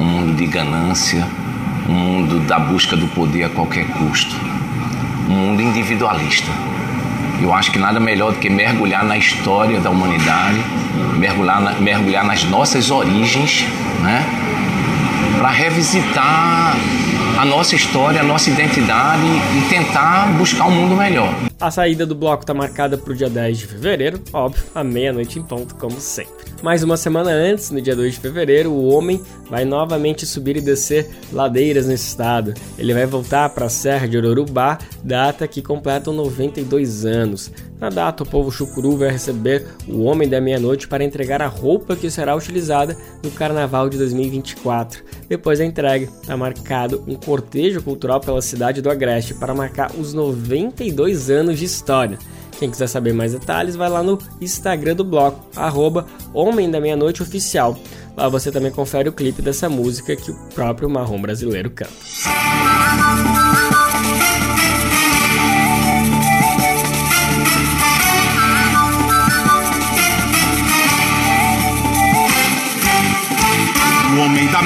um mundo de ganância, um mundo da busca do poder a qualquer custo, um mundo individualista. Eu acho que nada melhor do que mergulhar na história da humanidade, mergulhar, na, mergulhar nas nossas origens, né? para revisitar a nossa história, a nossa identidade e tentar buscar um mundo melhor. A saída do bloco está marcada para o dia 10 de fevereiro, óbvio, à meia-noite em ponto, como sempre. Mais uma semana antes, no dia 2 de fevereiro, o homem vai novamente subir e descer ladeiras no estado. Ele vai voltar para a Serra de Ororubá, data que completa 92 anos. Na data, o povo chucuru vai receber o Homem da Meia-Noite para entregar a roupa que será utilizada no Carnaval de 2024. Depois da entrega, está marcado um cortejo cultural pela cidade do Agreste para marcar os 92 anos de história. Quem quiser saber mais detalhes, vai lá no Instagram do bloco, arroba Homem da Meia-Noite Oficial. Lá você também confere o clipe dessa música que o próprio Marrom Brasileiro canta.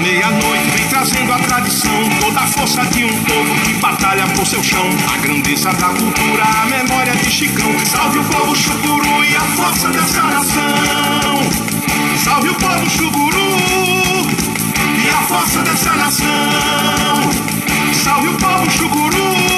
Meia-noite vem trazendo a tradição, toda a força de um povo que batalha por seu chão. A grandeza da cultura, a memória de Chicão. Salve o povo chucuru e a força dessa nação. Salve o povo chucuru e a força dessa nação. Salve o povo chucuru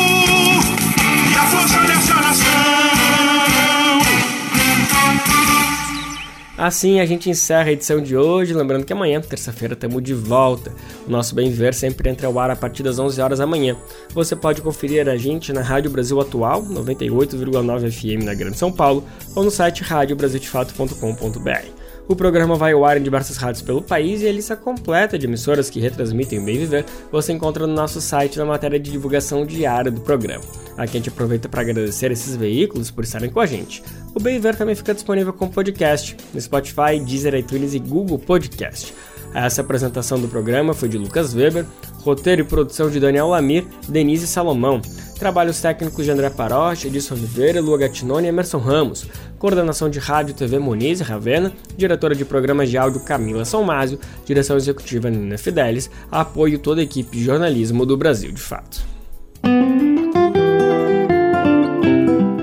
Assim a gente encerra a edição de hoje, lembrando que amanhã, terça-feira, estamos de volta. O nosso Bem Ver sempre entra ao ar a partir das 11 horas da manhã. Você pode conferir a gente na Rádio Brasil Atual, 98,9 FM na Grande São Paulo, ou no site radiobrasildefato.com.br. O programa vai ao ar em diversas rádios pelo país e a lista completa de emissoras que retransmitem o Bem Viver você encontra no nosso site na matéria de divulgação diária do programa. Aqui a gente aproveita para agradecer esses veículos por estarem com a gente. O Bem Viver também fica disponível como podcast no Spotify, Deezer, iTunes e Google Podcast. Essa apresentação do programa foi de Lucas Weber, roteiro e produção de Daniel Lamir, Denise Salomão, trabalhos técnicos de André Paroche, Edson Oliveira, Lua Gattinone e Emerson Ramos, coordenação de rádio TV Moniz e Ravena, diretora de programas de áudio Camila Salmásio, direção executiva Nina Fidelis, apoio toda a equipe de jornalismo do Brasil de Fato.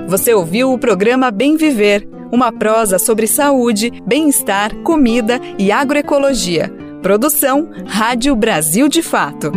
Você ouviu o programa Bem Viver, uma prosa sobre saúde, bem-estar, comida e agroecologia. Produção Rádio Brasil de Fato.